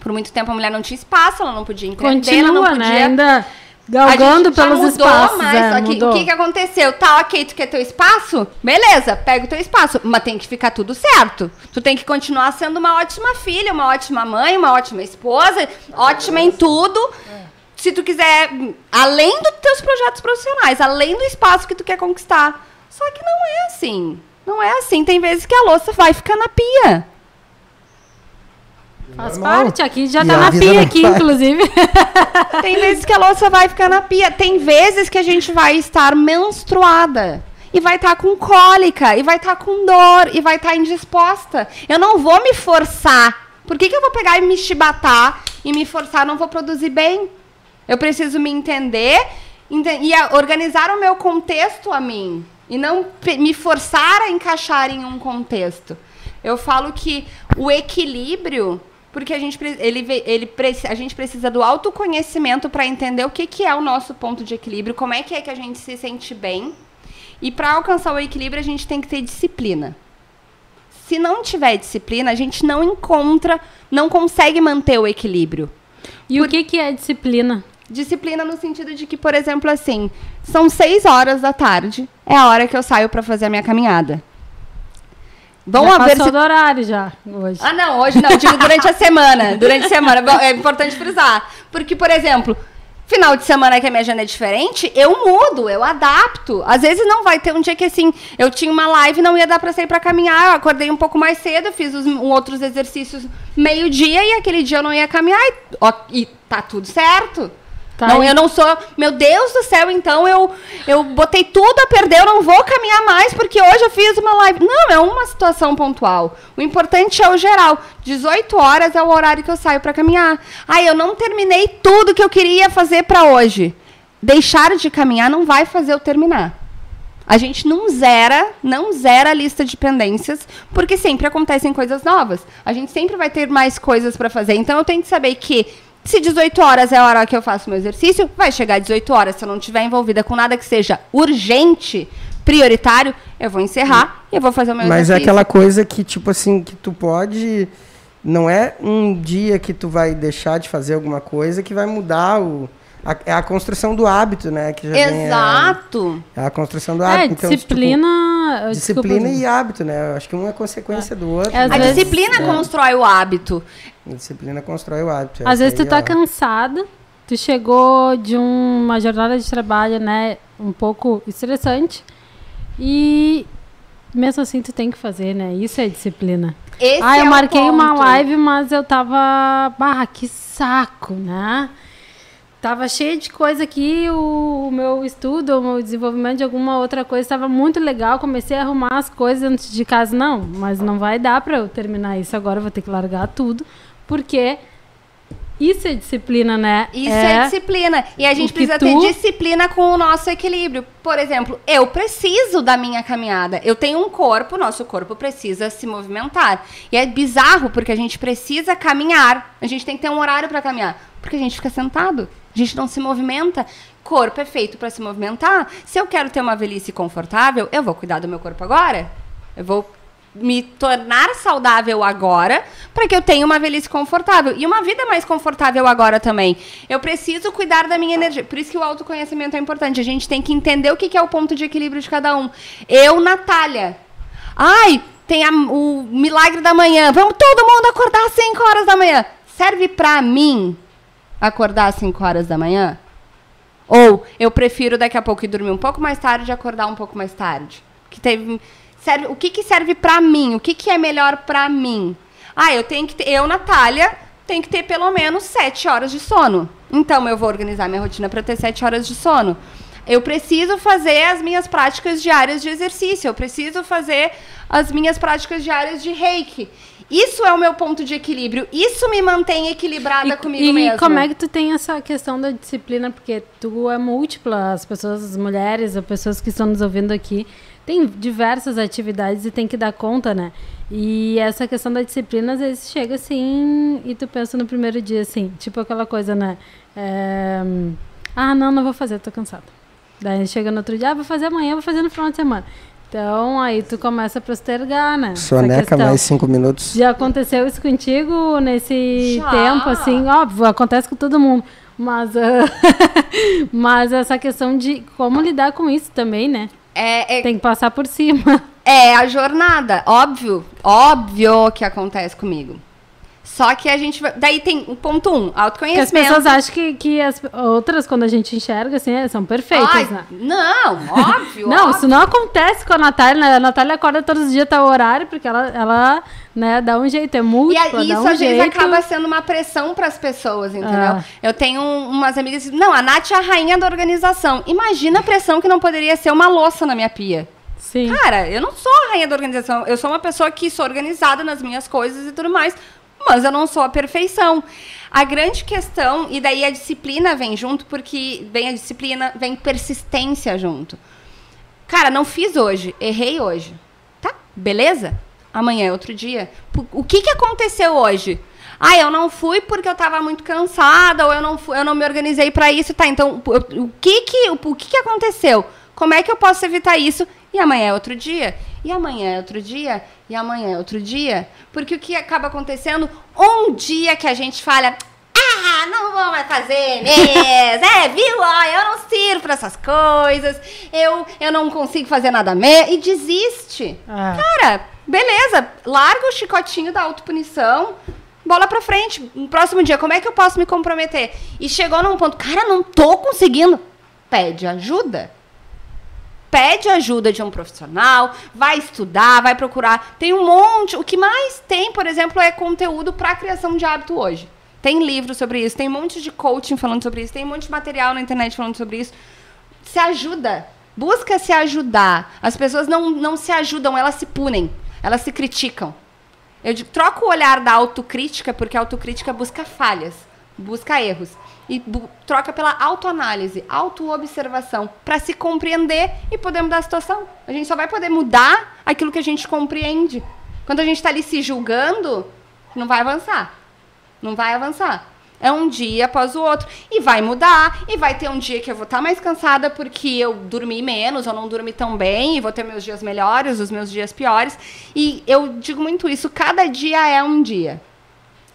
Por muito tempo a mulher não tinha espaço, ela não podia entender, Continua, ela não podia. Né? Ainda Galgando pelos mudou, espaços. Mas é, mudou. o que, que aconteceu? Tá, ok, tu quer teu espaço? Beleza, pega o teu espaço. Mas tem que ficar tudo certo. Tu tem que continuar sendo uma ótima filha, uma ótima mãe, uma ótima esposa, ótima em tudo. Se tu quiser, além dos teus projetos profissionais, além do espaço que tu quer conquistar. Só que não é assim. Não é assim. Tem vezes que a louça vai ficar na pia. Faz Normal. parte, aqui já E tá na pia aqui, para. inclusive. Tem vezes que a louça vai ficar na pia. Tem vezes que a gente vai estar menstruada. E vai estar com cólica, e vai estar com dor, e vai estar indisposta. Eu não vou me forçar. Por que, que eu vou pegar e me chibatar e me forçar? Não vou produzir bem. Eu preciso me entender ente- e organizar o meu contexto a mim. E não me forçar a encaixar em um contexto. Eu falo que o equilíbrio, porque a gente, ele, ele, a gente precisa do autoconhecimento para entender o que, que é o nosso ponto de equilíbrio, como é que é que a gente se sente bem. E para alcançar o equilíbrio, a gente tem que ter disciplina. Se não tiver disciplina, a gente não encontra, não consegue manter o equilíbrio. E o que, que é disciplina? Disciplina no sentido de que, por exemplo, assim, são seis horas da tarde, é a hora que eu saio para fazer a minha caminhada. Vão já haver passou si- do horário já, hoje. Ah, não, hoje não, digo durante a semana. Durante a semana, é importante frisar. Porque, por exemplo, final de semana que a minha agenda é diferente, eu mudo, eu adapto. Às vezes não vai ter um dia que assim, eu tinha uma live não ia dar pra sair pra caminhar, eu acordei um pouco mais cedo, fiz os um, outros exercícios meio-dia e aquele dia eu não ia caminhar e, ó, e tá tudo certo. Tá não, eu não sou. Meu Deus do céu, então eu, eu botei tudo a perder, eu não vou caminhar mais porque hoje eu fiz uma live. Não, é uma situação pontual. O importante é o geral. 18 horas é o horário que eu saio para caminhar. Ah, eu não terminei tudo que eu queria fazer para hoje. Deixar de caminhar não vai fazer eu terminar. A gente não zera, não zera a lista de pendências, porque sempre acontecem coisas novas. A gente sempre vai ter mais coisas para fazer. Então eu tenho que saber que se 18 horas é a hora que eu faço meu exercício, vai chegar 18 horas. Se eu não estiver envolvida com nada que seja urgente, prioritário, eu vou encerrar e eu vou fazer o meu Mas é exercício. aquela coisa que, tipo assim, que tu pode. Não é um dia que tu vai deixar de fazer alguma coisa que vai mudar o. a- é a construção do hábito, né? Que já é- Exato. é, a construção do É, hábito. Então, tipo, disciplina. disciplina desculpa, e hábito, né? Eu acho que um é consequência do outro. É, às A né? vezes- disciplina É. constrói o hábito. A disciplina constrói o hábito. Às Essa vezes tu tá é- cansado, tu chegou de um- uma jornada de trabalho, né, um pouco estressante, e mesmo assim tu tem que fazer, né? Isso é disciplina. Esse ah, é eu o marquei uma live, mas eu tava, barra, que saco, né? Tava cheio de coisa aqui, o, o meu estudo, o meu desenvolvimento de alguma outra coisa estava muito legal. Comecei a arrumar as coisas antes de casa. Não, mas não vai dar para eu terminar isso agora, vou ter que largar tudo, porque isso é disciplina, né? Isso é, disciplina. E a gente precisa tu- ter disciplina com o nosso equilíbrio. Por exemplo, eu preciso da minha caminhada. Eu tenho um corpo, nosso corpo precisa se movimentar. E é bizarro porque a gente precisa caminhar. A gente tem que ter um horário para caminhar. Porque a gente fica sentado. A gente não se movimenta. Corpo é feito para se movimentar. Se eu quero ter uma velhice confortável, eu vou cuidar do meu corpo agora. Eu vou me tornar saudável agora para que eu tenha uma velhice confortável e uma vida mais confortável agora também. Eu preciso cuidar da minha energia. Por isso que o autoconhecimento é importante. A gente tem que entender o que é o ponto de equilíbrio de cada um. Eu, Natália. Ai, tem a- o milagre da manhã. Vamos todo mundo acordar às 5 horas da manhã. Serve para mim acordar às 5 horas da manhã? Ou eu prefiro daqui a pouco ir dormir um pouco mais tarde e acordar um pouco mais tarde? Que teve serve, o que, que serve pra mim? O que, que é melhor pra mim? Ah, eu tenho que ter, eu, Natália, tenho que ter pelo menos sete horas de sono. Então eu vou organizar minha rotina para ter sete horas de sono. Eu preciso fazer as minhas práticas diárias de exercício. Eu preciso fazer as minhas práticas diárias de reiki. Isso é o meu ponto de equilíbrio. Isso me mantém equilibrada E, comigo e mesma. como é que tu tem essa questão da disciplina? Porque tu é múltipla, as pessoas, as mulheres, as pessoas que estão nos ouvindo aqui, tem diversas atividades e tem que dar conta, né? E essa questão da disciplina, às vezes chega assim e tu pensa no primeiro dia assim, tipo aquela coisa, né? É, ah, não, não vou fazer, tô cansada. Daí chega no outro dia, ah, vou fazer amanhã, vou fazer no final de semana. Então aí tu começa a postergar, né? Soneca mais cinco minutos. Já aconteceu isso contigo nesse Já. tempo, assim, óbvio, acontece com todo mundo. Mas, ah, mas essa questão de como lidar com isso também, né? É, é, Tem que passar por cima. É a jornada, óbvio, óbvio que acontece comigo. Só que a gente vai. Daí tem o ponto um, Porque as autoconhecimento. pessoas acham que, que as outras, quando a gente enxerga, assim, é, são perfeitas, Ai, né? Não, óbvio. Não, óbvio. isso não acontece com a Natália, né? A Natália acorda todos os dias, tá o horário, porque ela, ela né, dá um jeito, é E múltipla, aí, dá isso um às vezes jeito. acaba sendo uma pressão para as pessoas, entendeu? Ah. Eu tenho um- umas amigas que dizem, não, a Nath é a rainha da organização. Imagina a pressão que não poderia ser uma louça na minha pia. Sim. Cara, eu não sou a rainha da organização. Eu sou uma pessoa que sou organizada nas minhas coisas e tudo mais. Mas eu não sou a perfeição. A grande questão, e daí a disciplina vem junto, porque vem a disciplina, vem persistência junto. Cara, não fiz hoje, errei hoje. Tá, beleza? Amanhã é outro dia. O que, que aconteceu hoje? Ah, eu não fui porque eu tava muito cansada, ou eu não, fui, eu não me organizei para isso. Tá, então, o, o que que, o, o que que aconteceu? Como é que eu posso evitar isso? E amanhã é outro dia. E amanhã é outro dia. E amanhã é outro dia. Porque o que acaba acontecendo? Um dia que a gente fala, ah, não vou mais fazer mesmo. É, viu? Ó, eu não sirvo pra essas coisas. Eu, eu não consigo fazer nada mesmo. E desiste. É. Cara, beleza. Larga o chicotinho da autopunição. Bola pra frente. No próximo dia, como é que eu posso me comprometer? E chegou num ponto, cara, não tô conseguindo. Pede ajuda. Pede ajuda de um profissional, vai estudar, vai procurar. Tem um monte. O que mais tem, por exemplo, é conteúdo para criação de hábito hoje. Tem livro sobre isso, tem um monte de coaching falando sobre isso, tem um monte de material na internet falando sobre isso. Se ajuda. Busca se ajudar. As pessoas não, não se ajudam, elas se punem, elas se criticam. Eu troca o olhar da autocrítica, porque a autocrítica busca falhas, busca erros. E troca pela autoanálise, autoobservação, para se compreender e poder mudar a situação. A gente só vai poder mudar aquilo que a gente compreende. Quando a gente está ali se julgando, não vai avançar. Não vai avançar. É um dia após o outro. E vai mudar. E vai ter um dia que eu vou estar mais cansada porque eu dormi menos, ou não dormi tão bem, e vou ter meus dias melhores, os meus dias piores. E eu digo muito isso: cada dia é um dia.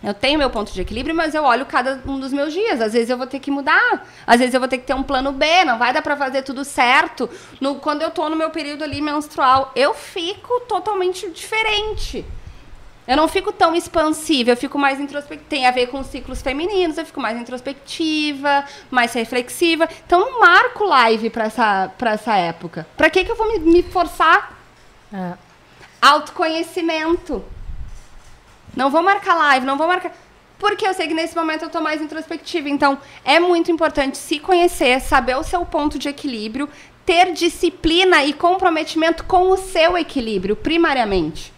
Eu tenho meu ponto de equilíbrio, mas eu olho cada um dos meus dias. Às vezes eu vou ter que mudar. Às vezes eu vou ter que ter um plano B. Não vai dar pra fazer tudo certo. No, quando eu tô no meu período ali menstrual, eu fico totalmente diferente. Eu não fico tão expansiva, eu fico mais introspectiva. Tem a ver com os ciclos femininos, eu fico mais introspectiva, mais reflexiva. Então, não marco live pra essa, pra essa época. Pra que, que eu vou me, me forçar? É. Autoconhecimento. Não vou marcar live, não vou marcar. Porque eu sei que nesse momento eu tô mais introspectiva. Então, é muito importante se conhecer, saber o seu ponto de equilíbrio, ter disciplina e comprometimento com o seu equilíbrio, primariamente.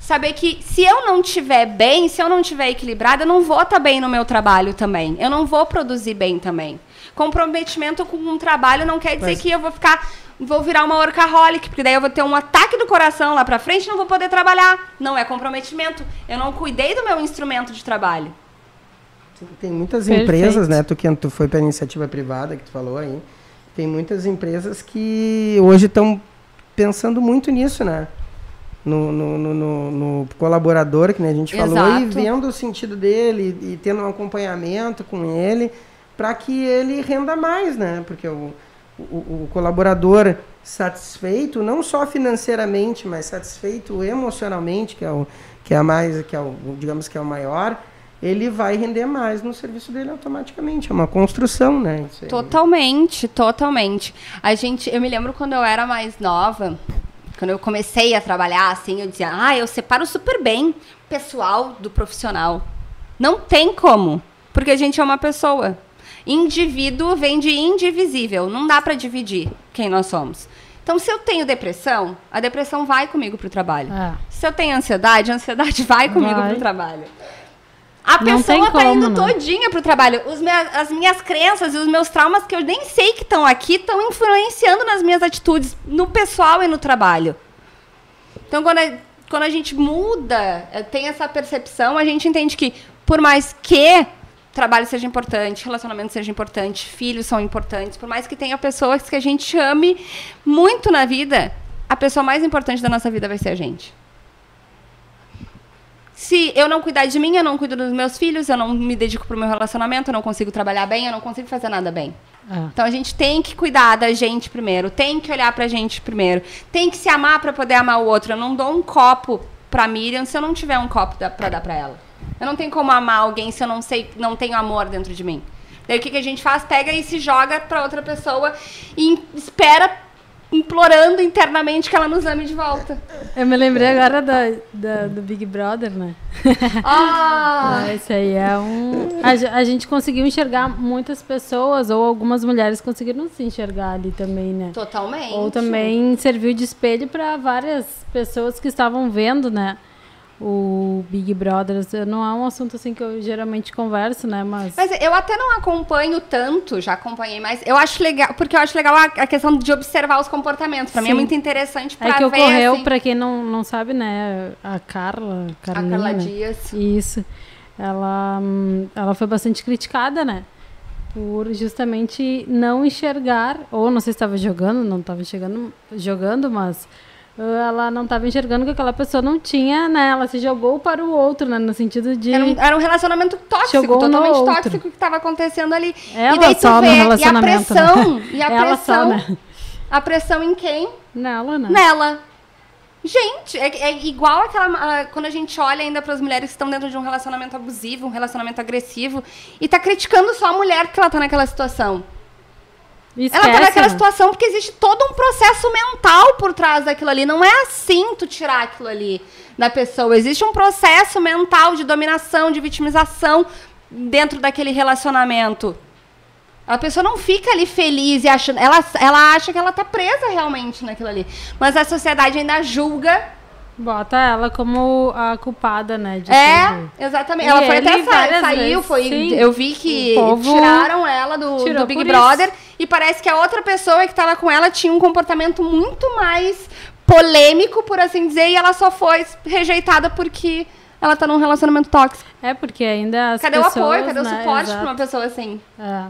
Saber que se eu não estiver bem, se eu não estiver equilibrada, eu não vou estar bem no meu trabalho também. Eu não vou produzir bem também. Comprometimento com um trabalho não quer dizer Mas- que eu vou ficar, vou virar uma workaholic, porque daí eu vou ter um ataque do coração lá pra frente e não vou poder trabalhar. Não é comprometimento. Eu não cuidei do meu instrumento de trabalho. Tem muitas Perfeito. empresas, né? Tu que tu foi para iniciativa privada que tu falou aí. Tem muitas empresas que hoje estão pensando muito nisso, né? No, no, no, no- no colaborador, que né, a gente falou, e Exato. vendo o sentido dele e tendo um acompanhamento com ele para que ele renda mais, né? Porque o, o, o colaborador satisfeito, não só financeiramente, mas satisfeito emocionalmente, que é o que é mais, que é o, digamos que é o maior, ele vai render mais no serviço dele automaticamente. É uma construção, né? Totalmente, totalmente. A gente, eu me lembro quando eu era mais nova, quando eu comecei a trabalhar assim, eu dizia: "Ah, eu separo super bem pessoal do profissional". Não tem como, porque a gente é uma pessoa. Indivíduo vem de indivisível, não dá para dividir quem nós somos. Então, se eu tenho depressão, a depressão vai comigo pro trabalho. É. Se eu tenho ansiedade, a ansiedade vai comigo Vai. pro trabalho. A Não pessoa tá como, indo né? todinha pro trabalho. Mea- as minhas crenças e os meus traumas que eu nem sei que estão aqui estão influenciando nas minhas atitudes, no pessoal e no trabalho. Então, quando a, quando a gente muda, eh, tem essa percepção, a gente entende que, por mais que trabalho seja importante, relacionamento seja importante, filhos são importantes, por mais que tenha pessoas que a gente ame muito na vida, a pessoa mais importante da nossa vida vai ser a gente. Se eu não cuidar de mim, eu não cuido dos meus filhos, eu não me dedico pro meu relacionamento, eu não consigo trabalhar bem, eu não consigo fazer nada bem. É. Então a gente tem que cuidar da gente primeiro, tem que olhar pra gente primeiro, tem que se amar pra poder amar o outro. Eu não dou um copo pra Miriam se eu não tiver um copo da, pra dar pra ela. Eu não tenho como amar alguém se eu não sei, não tenho amor dentro de mim. Daí o que, que a gente faz? Pega e se joga pra outra pessoa e espera implorando internamente que ela nos ame de volta. Eu me lembrei agora da, da- do Big Brother, né? Ah! Ah, Esse aí é um. A, a gente conseguiu enxergar muitas pessoas, ou algumas mulheres conseguiram se enxergar ali também, né? Totalmente. Ou também serviu de espelho para várias pessoas que estavam vendo, né? O Big Brother. Não é um assunto assim que eu geralmente converso, né? Mas. Mas eu até não acompanho tanto, já acompanhei mais. Eu acho legal, porque eu acho legal a, a questão de observar os comportamentos. Pra mim é Sim. muito interessante pra É que ver, ocorreu, assim, pra quem não, não sabe, né? A Carla. a Carla né? Dias. Isso. Ela, hum, ela foi bastante criticada, né? Por justamente não enxergar, ou não sei se estava jogando, não estava jogando, mas ela não estava enxergando que aquela pessoa não tinha, né? Ela se jogou para o outro, né? No sentido de. Era um, era um relacionamento tóxico, Jogou totalmente tóxico que estava acontecendo ali. Ela e daí tu só no vê, e a relacionamento, pressão, né? e a Ela só, pressão, né? a pressão em quem? Nela, né? Nela. Gente, é, é igual aquela. ah, quando a gente olha ainda para as mulheres que estão dentro de um relacionamento abusivo, um relacionamento agressivo, e tá criticando só a mulher que ela tá naquela situação. Esquece, ela tá naquela situação porque existe todo um processo mental por trás daquilo ali. Não é assim tu tirar aquilo ali da pessoa. Existe um processo mental de dominação, de vitimização dentro daquele relacionamento. A pessoa não fica ali feliz e achando. Ela, ela acha que ela tá presa realmente naquilo ali. Mas a sociedade ainda julga. Bota ela como a culpada, né? De É, tudo. exatamente. E ela foi até sa saiu, vezes, foi. sim. Eu vi que O tiraram ela do, do Big Brother e parece que a outra pessoa que tava com ela tinha um comportamento muito mais polêmico, por assim dizer, e ela só foi rejeitada porque ela tá num relacionamento tóxico. É, porque ainda as cadê pessoas, o apoio? Cadê o né, suporte exato. pra uma pessoa assim? É,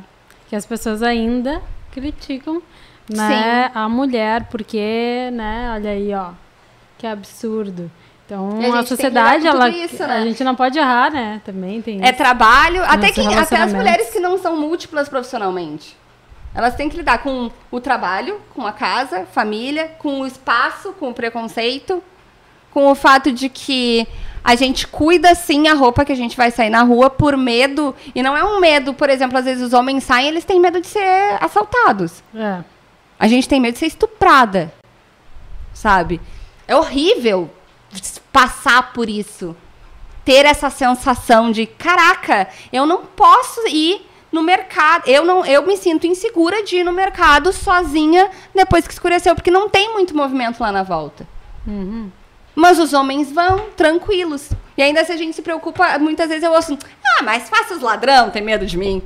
que as pessoas ainda criticam, né, a mulher, porque, né, olha aí, ó, que absurdo. Então, a a, que sociedade, ela, isso, né? a gente não pode errar, né, também tem É isso. trabalho, até, quem, até as mulheres que não são múltiplas profissionalmente. Elas têm que lidar com o trabalho, com a casa, família, com o espaço, com o preconceito, com o fato de que a gente cuida sim a roupa que a gente vai sair na rua por medo. E não é um medo, por exemplo, às vezes os homens saem eles têm medo de ser assaltados. É. A gente tem medo de ser estuprada. Sabe? É horrível passar por isso. Ter essa sensação de, caraca, eu não posso ir no mercado. Eu não, eu me sinto insegura de ir no mercado sozinha depois que escureceu, porque não tem muito movimento lá na volta. Uhum. Mas os homens vão tranquilos. E ainda se a gente se preocupa, muitas vezes eu ouço, ah, mas faça os ladrão, tem medo de mim.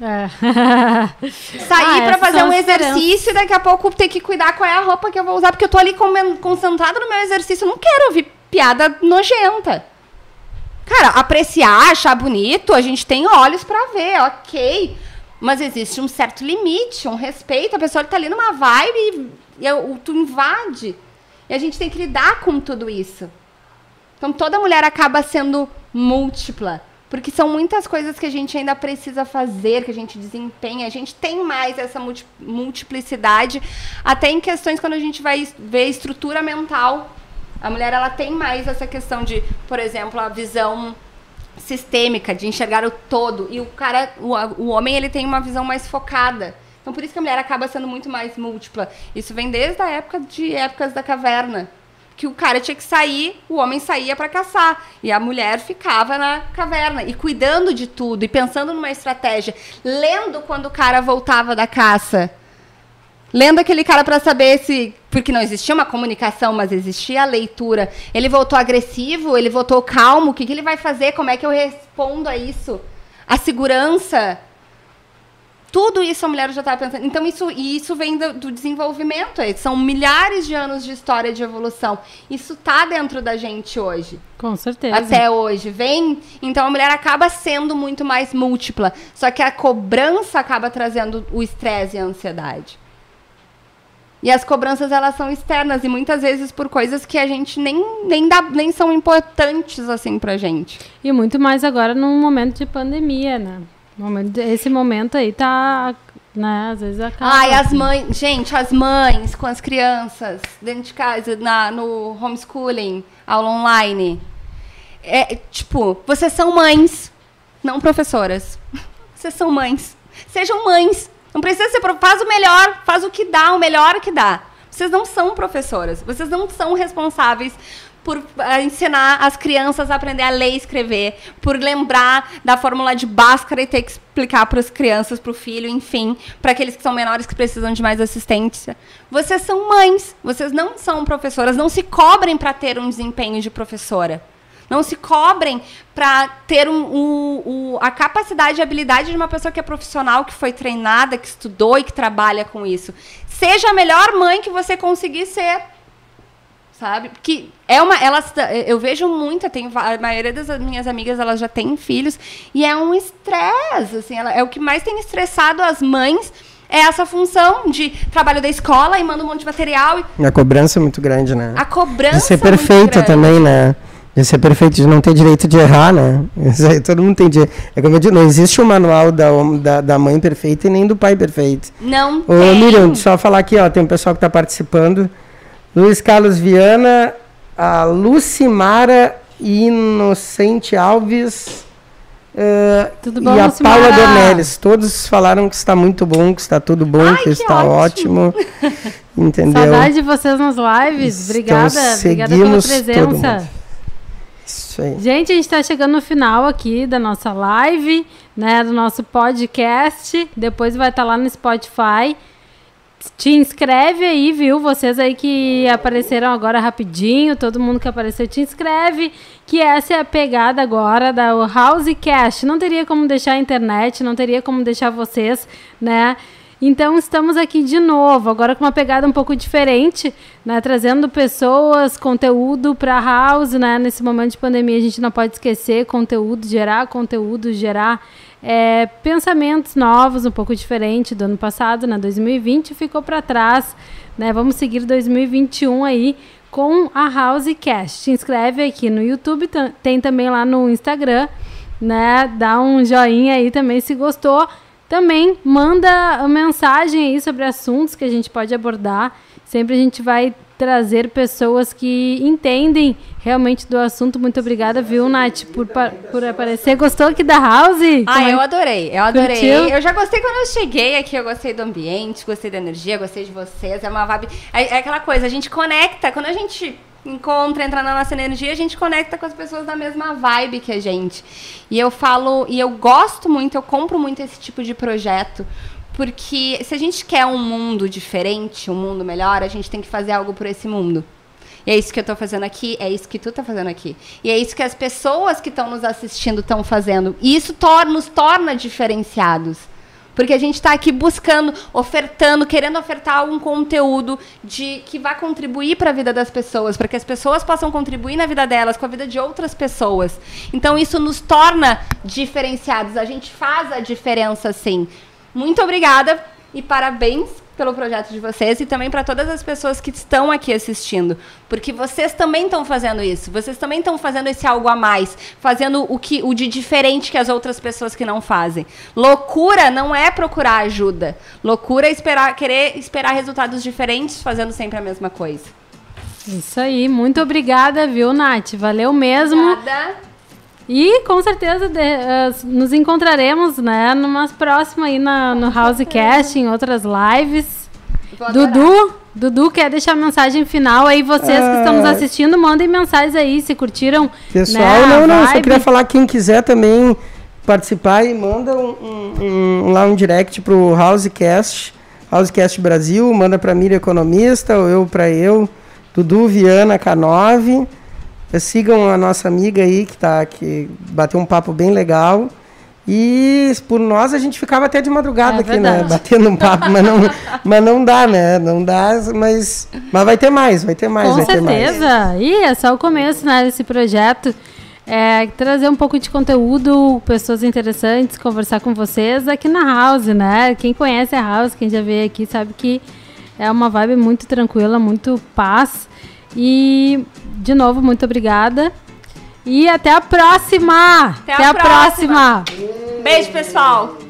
É. Sair Ah, pra fazer um exercício e daqui a pouco ter que cuidar qual é a roupa que eu vou usar, porque eu tô ali concentrada no meu exercício. Eu não quero ouvir piada nojenta. Cara, apreciar, achar bonito, a gente tem olhos pra ver, ok. Mas existe um certo limite, um respeito. A pessoa tá ali numa vibe e, e tu invade. E a gente tem que lidar com tudo isso. Então toda mulher acaba sendo múltipla. Porque são muitas coisas que a gente ainda precisa fazer, que a gente desempenha. A gente tem mais essa multi- multiplicidade, até em questões quando a gente vai ver estrutura mental. A mulher ela tem mais essa questão de, por exemplo, a visão sistêmica, de enxergar o todo. E o cara, o, o homem, ele tem uma visão mais focada. Então por isso que a mulher acaba sendo muito mais múltipla. Isso vem desde a época de épocas da caverna que o cara tinha que sair, o homem saía para caçar e a mulher ficava na caverna e cuidando de tudo e pensando numa estratégia, lendo quando o cara voltava da caça. Lendo aquele cara para saber se. Porque não existia uma comunicação, mas existia a leitura. Ele voltou agressivo, ele voltou calmo. O que, que ele vai fazer? Como é que eu respondo a isso? A segurança. Tudo isso a mulher já estava pensando. Então, isso, isso vem do, do desenvolvimento. São milhares de anos de história de evolução. Isso tá dentro da gente hoje. Com certeza. Até hoje. Vem. Então a mulher acaba sendo muito mais múltipla. Só que a cobrança acaba trazendo o estresse e a ansiedade. E as cobranças elas são externas e muitas vezes por coisas que a gente nem, nem, dá, nem são importantes assim pra gente. E muito mais agora num momento de pandemia, né? Esse momento aí tá, né, às vezes acaba. Ai, as mães, gente, as mães com as crianças dentro de casa, na, no homeschooling, aula online. é, tipo, vocês são mães, não professoras. Vocês são mães. Sejam mães. Não precisa ser. Faz o melhor, faz o que dá, o melhor que dá. Vocês não são professoras. Vocês não são responsáveis por uh, ensinar as crianças a aprender a ler e escrever, por lembrar da fórmula de Bhaskara e ter que explicar para as crianças, para o filho, enfim, para aqueles que são menores que precisam de mais assistência. Vocês são mães, vocês não são professoras, não se cobrem para ter um desempenho de professora. Não se cobrem para ter um, um, um, a capacidade e habilidade de uma pessoa que é profissional, que foi treinada, que estudou e que trabalha com isso. Seja a melhor mãe que você conseguir ser. Sabe? Que é uma. Elas, eu vejo muita, tem, a maioria das minhas amigas elas já têm filhos, e é um estresse. Assim, ela, é o que mais tem estressado as mães é essa função de trabalho da escola e manda um monte de material. E... A cobrança é muito grande, né? A cobrança. De ser perfeita também, né? De ser perfeito, de não ter direito de errar, né? Isso aí, todo mundo tem direito. É como eu digo, não existe o um manual da, da, da, mãe perfeita e nem do pai perfeito. Não Ô, tem. Miriam, só falar aqui, ó, tem um pessoal que está participando. Luiz Carlos Viana, a Lucimara Inocente Alves uh, tudo bom, e a Lucimara? Paula Dornelles. Todos falaram que está muito bom, que está tudo bom, Ai, que, que, está ótimo. ótimo. Entendeu? Saudade de vocês nas lives. Obrigada, então, obrigada pela presença. Isso aí. Gente, a gente está chegando no final aqui da nossa live, né? Do nosso podcast. Depois vai estar tá lá no Spotify. Te inscreve aí, viu? Vocês aí que apareceram agora rapidinho, todo mundo que apareceu, te inscreve. Que essa é a pegada agora da Housecast. Não teria como deixar a internet, não teria como deixar vocês, né? Então estamos aqui de novo, agora com uma pegada um pouco diferente, né, trazendo pessoas, conteúdo para house, né? Nesse momento de pandemia a gente não pode esquecer conteúdo, gerar conteúdo, gerar é, pensamentos novos, um pouco diferente do ano passado, né? 2020 ficou para trás, né? Vamos seguir 2021 aí com a Housecast. Se inscreve aqui no YouTube, tem também lá no Instagram, né? Dá um joinha aí também se gostou. Também manda mensagem aí sobre assuntos que a gente pode abordar. Sempre a gente vai trazer pessoas que entendem realmente do assunto. Muito obrigada, viu, Nath, por, por aparecer. Gostou aqui da House? Ah, é? eu adorei, eu adorei. Curtiu? Eu já gostei quando eu cheguei aqui, eu gostei do ambiente, gostei da energia, gostei de vocês. É uma vibe. É, é aquela coisa, a gente conecta. Quando a gente encontra, entra na nossa energia, a gente conecta com as pessoas da mesma vibe que a gente. E eu falo, e eu gosto muito, eu compro muito esse tipo de projeto, porque se a gente quer um mundo diferente, um mundo melhor, a gente tem que fazer algo por esse mundo. E é isso que eu estou fazendo aqui, é isso que tu está fazendo aqui. E é isso que as pessoas que estão nos assistindo estão fazendo. E isso tor nos torna diferenciados. Porque a gente está aqui buscando, ofertando, querendo ofertar algum conteúdo de que vai contribuir para a vida das pessoas, para que as pessoas possam contribuir na vida delas, com a vida de outras pessoas. Então isso nos torna diferenciados. A gente faz a diferença sim. Muito obrigada e parabéns pelo projeto de vocês e também para todas as pessoas que estão aqui assistindo, porque vocês também estão fazendo isso, vocês também estão fazendo esse algo a mais, fazendo o que o de diferente que as outras pessoas que não fazem. Loucura não é procurar ajuda. Loucura é esperar, querer esperar resultados diferentes fazendo sempre a mesma coisa. Isso aí, muito obrigada, viu, Nath? Valeu mesmo. Obrigada. E com certeza de, uh, nos encontraremos, né, numa próxima aí na, no Housecast, em outras lives. Dudu, Dudu quer deixar a mensagem final aí, vocês que estão nos ah. assistindo, mandem mensagens aí, se curtiram. Pessoal, né, não, não, vibe. só queria falar, quem quiser também participar e manda um, um, um, lá um direct pro Housecast, Housecast Brasil, manda pra Miriam Economista, ou eu pra eu, Dudu Viana K9. Sigam a nossa amiga aí que tá que bateu um papo bem legal. E por nós a gente ficava até de madrugada é aqui, né? verdade. né? Batendo um papo, mas não, mas não dá, né? Não dá, mas, mas vai ter mais, vai ter mais, Com vai certeza. ter mais. E é só o começo, né, desse projeto. É, trazer um pouco de conteúdo, pessoas interessantes, conversar com vocês aqui na House, né? Quem conhece a House, quem já veio aqui, sabe que é uma vibe muito tranquila, muito paz. E, de novo, muito obrigada. E até a próxima! Até, até a, próxima. próxima! Beijo, pessoal!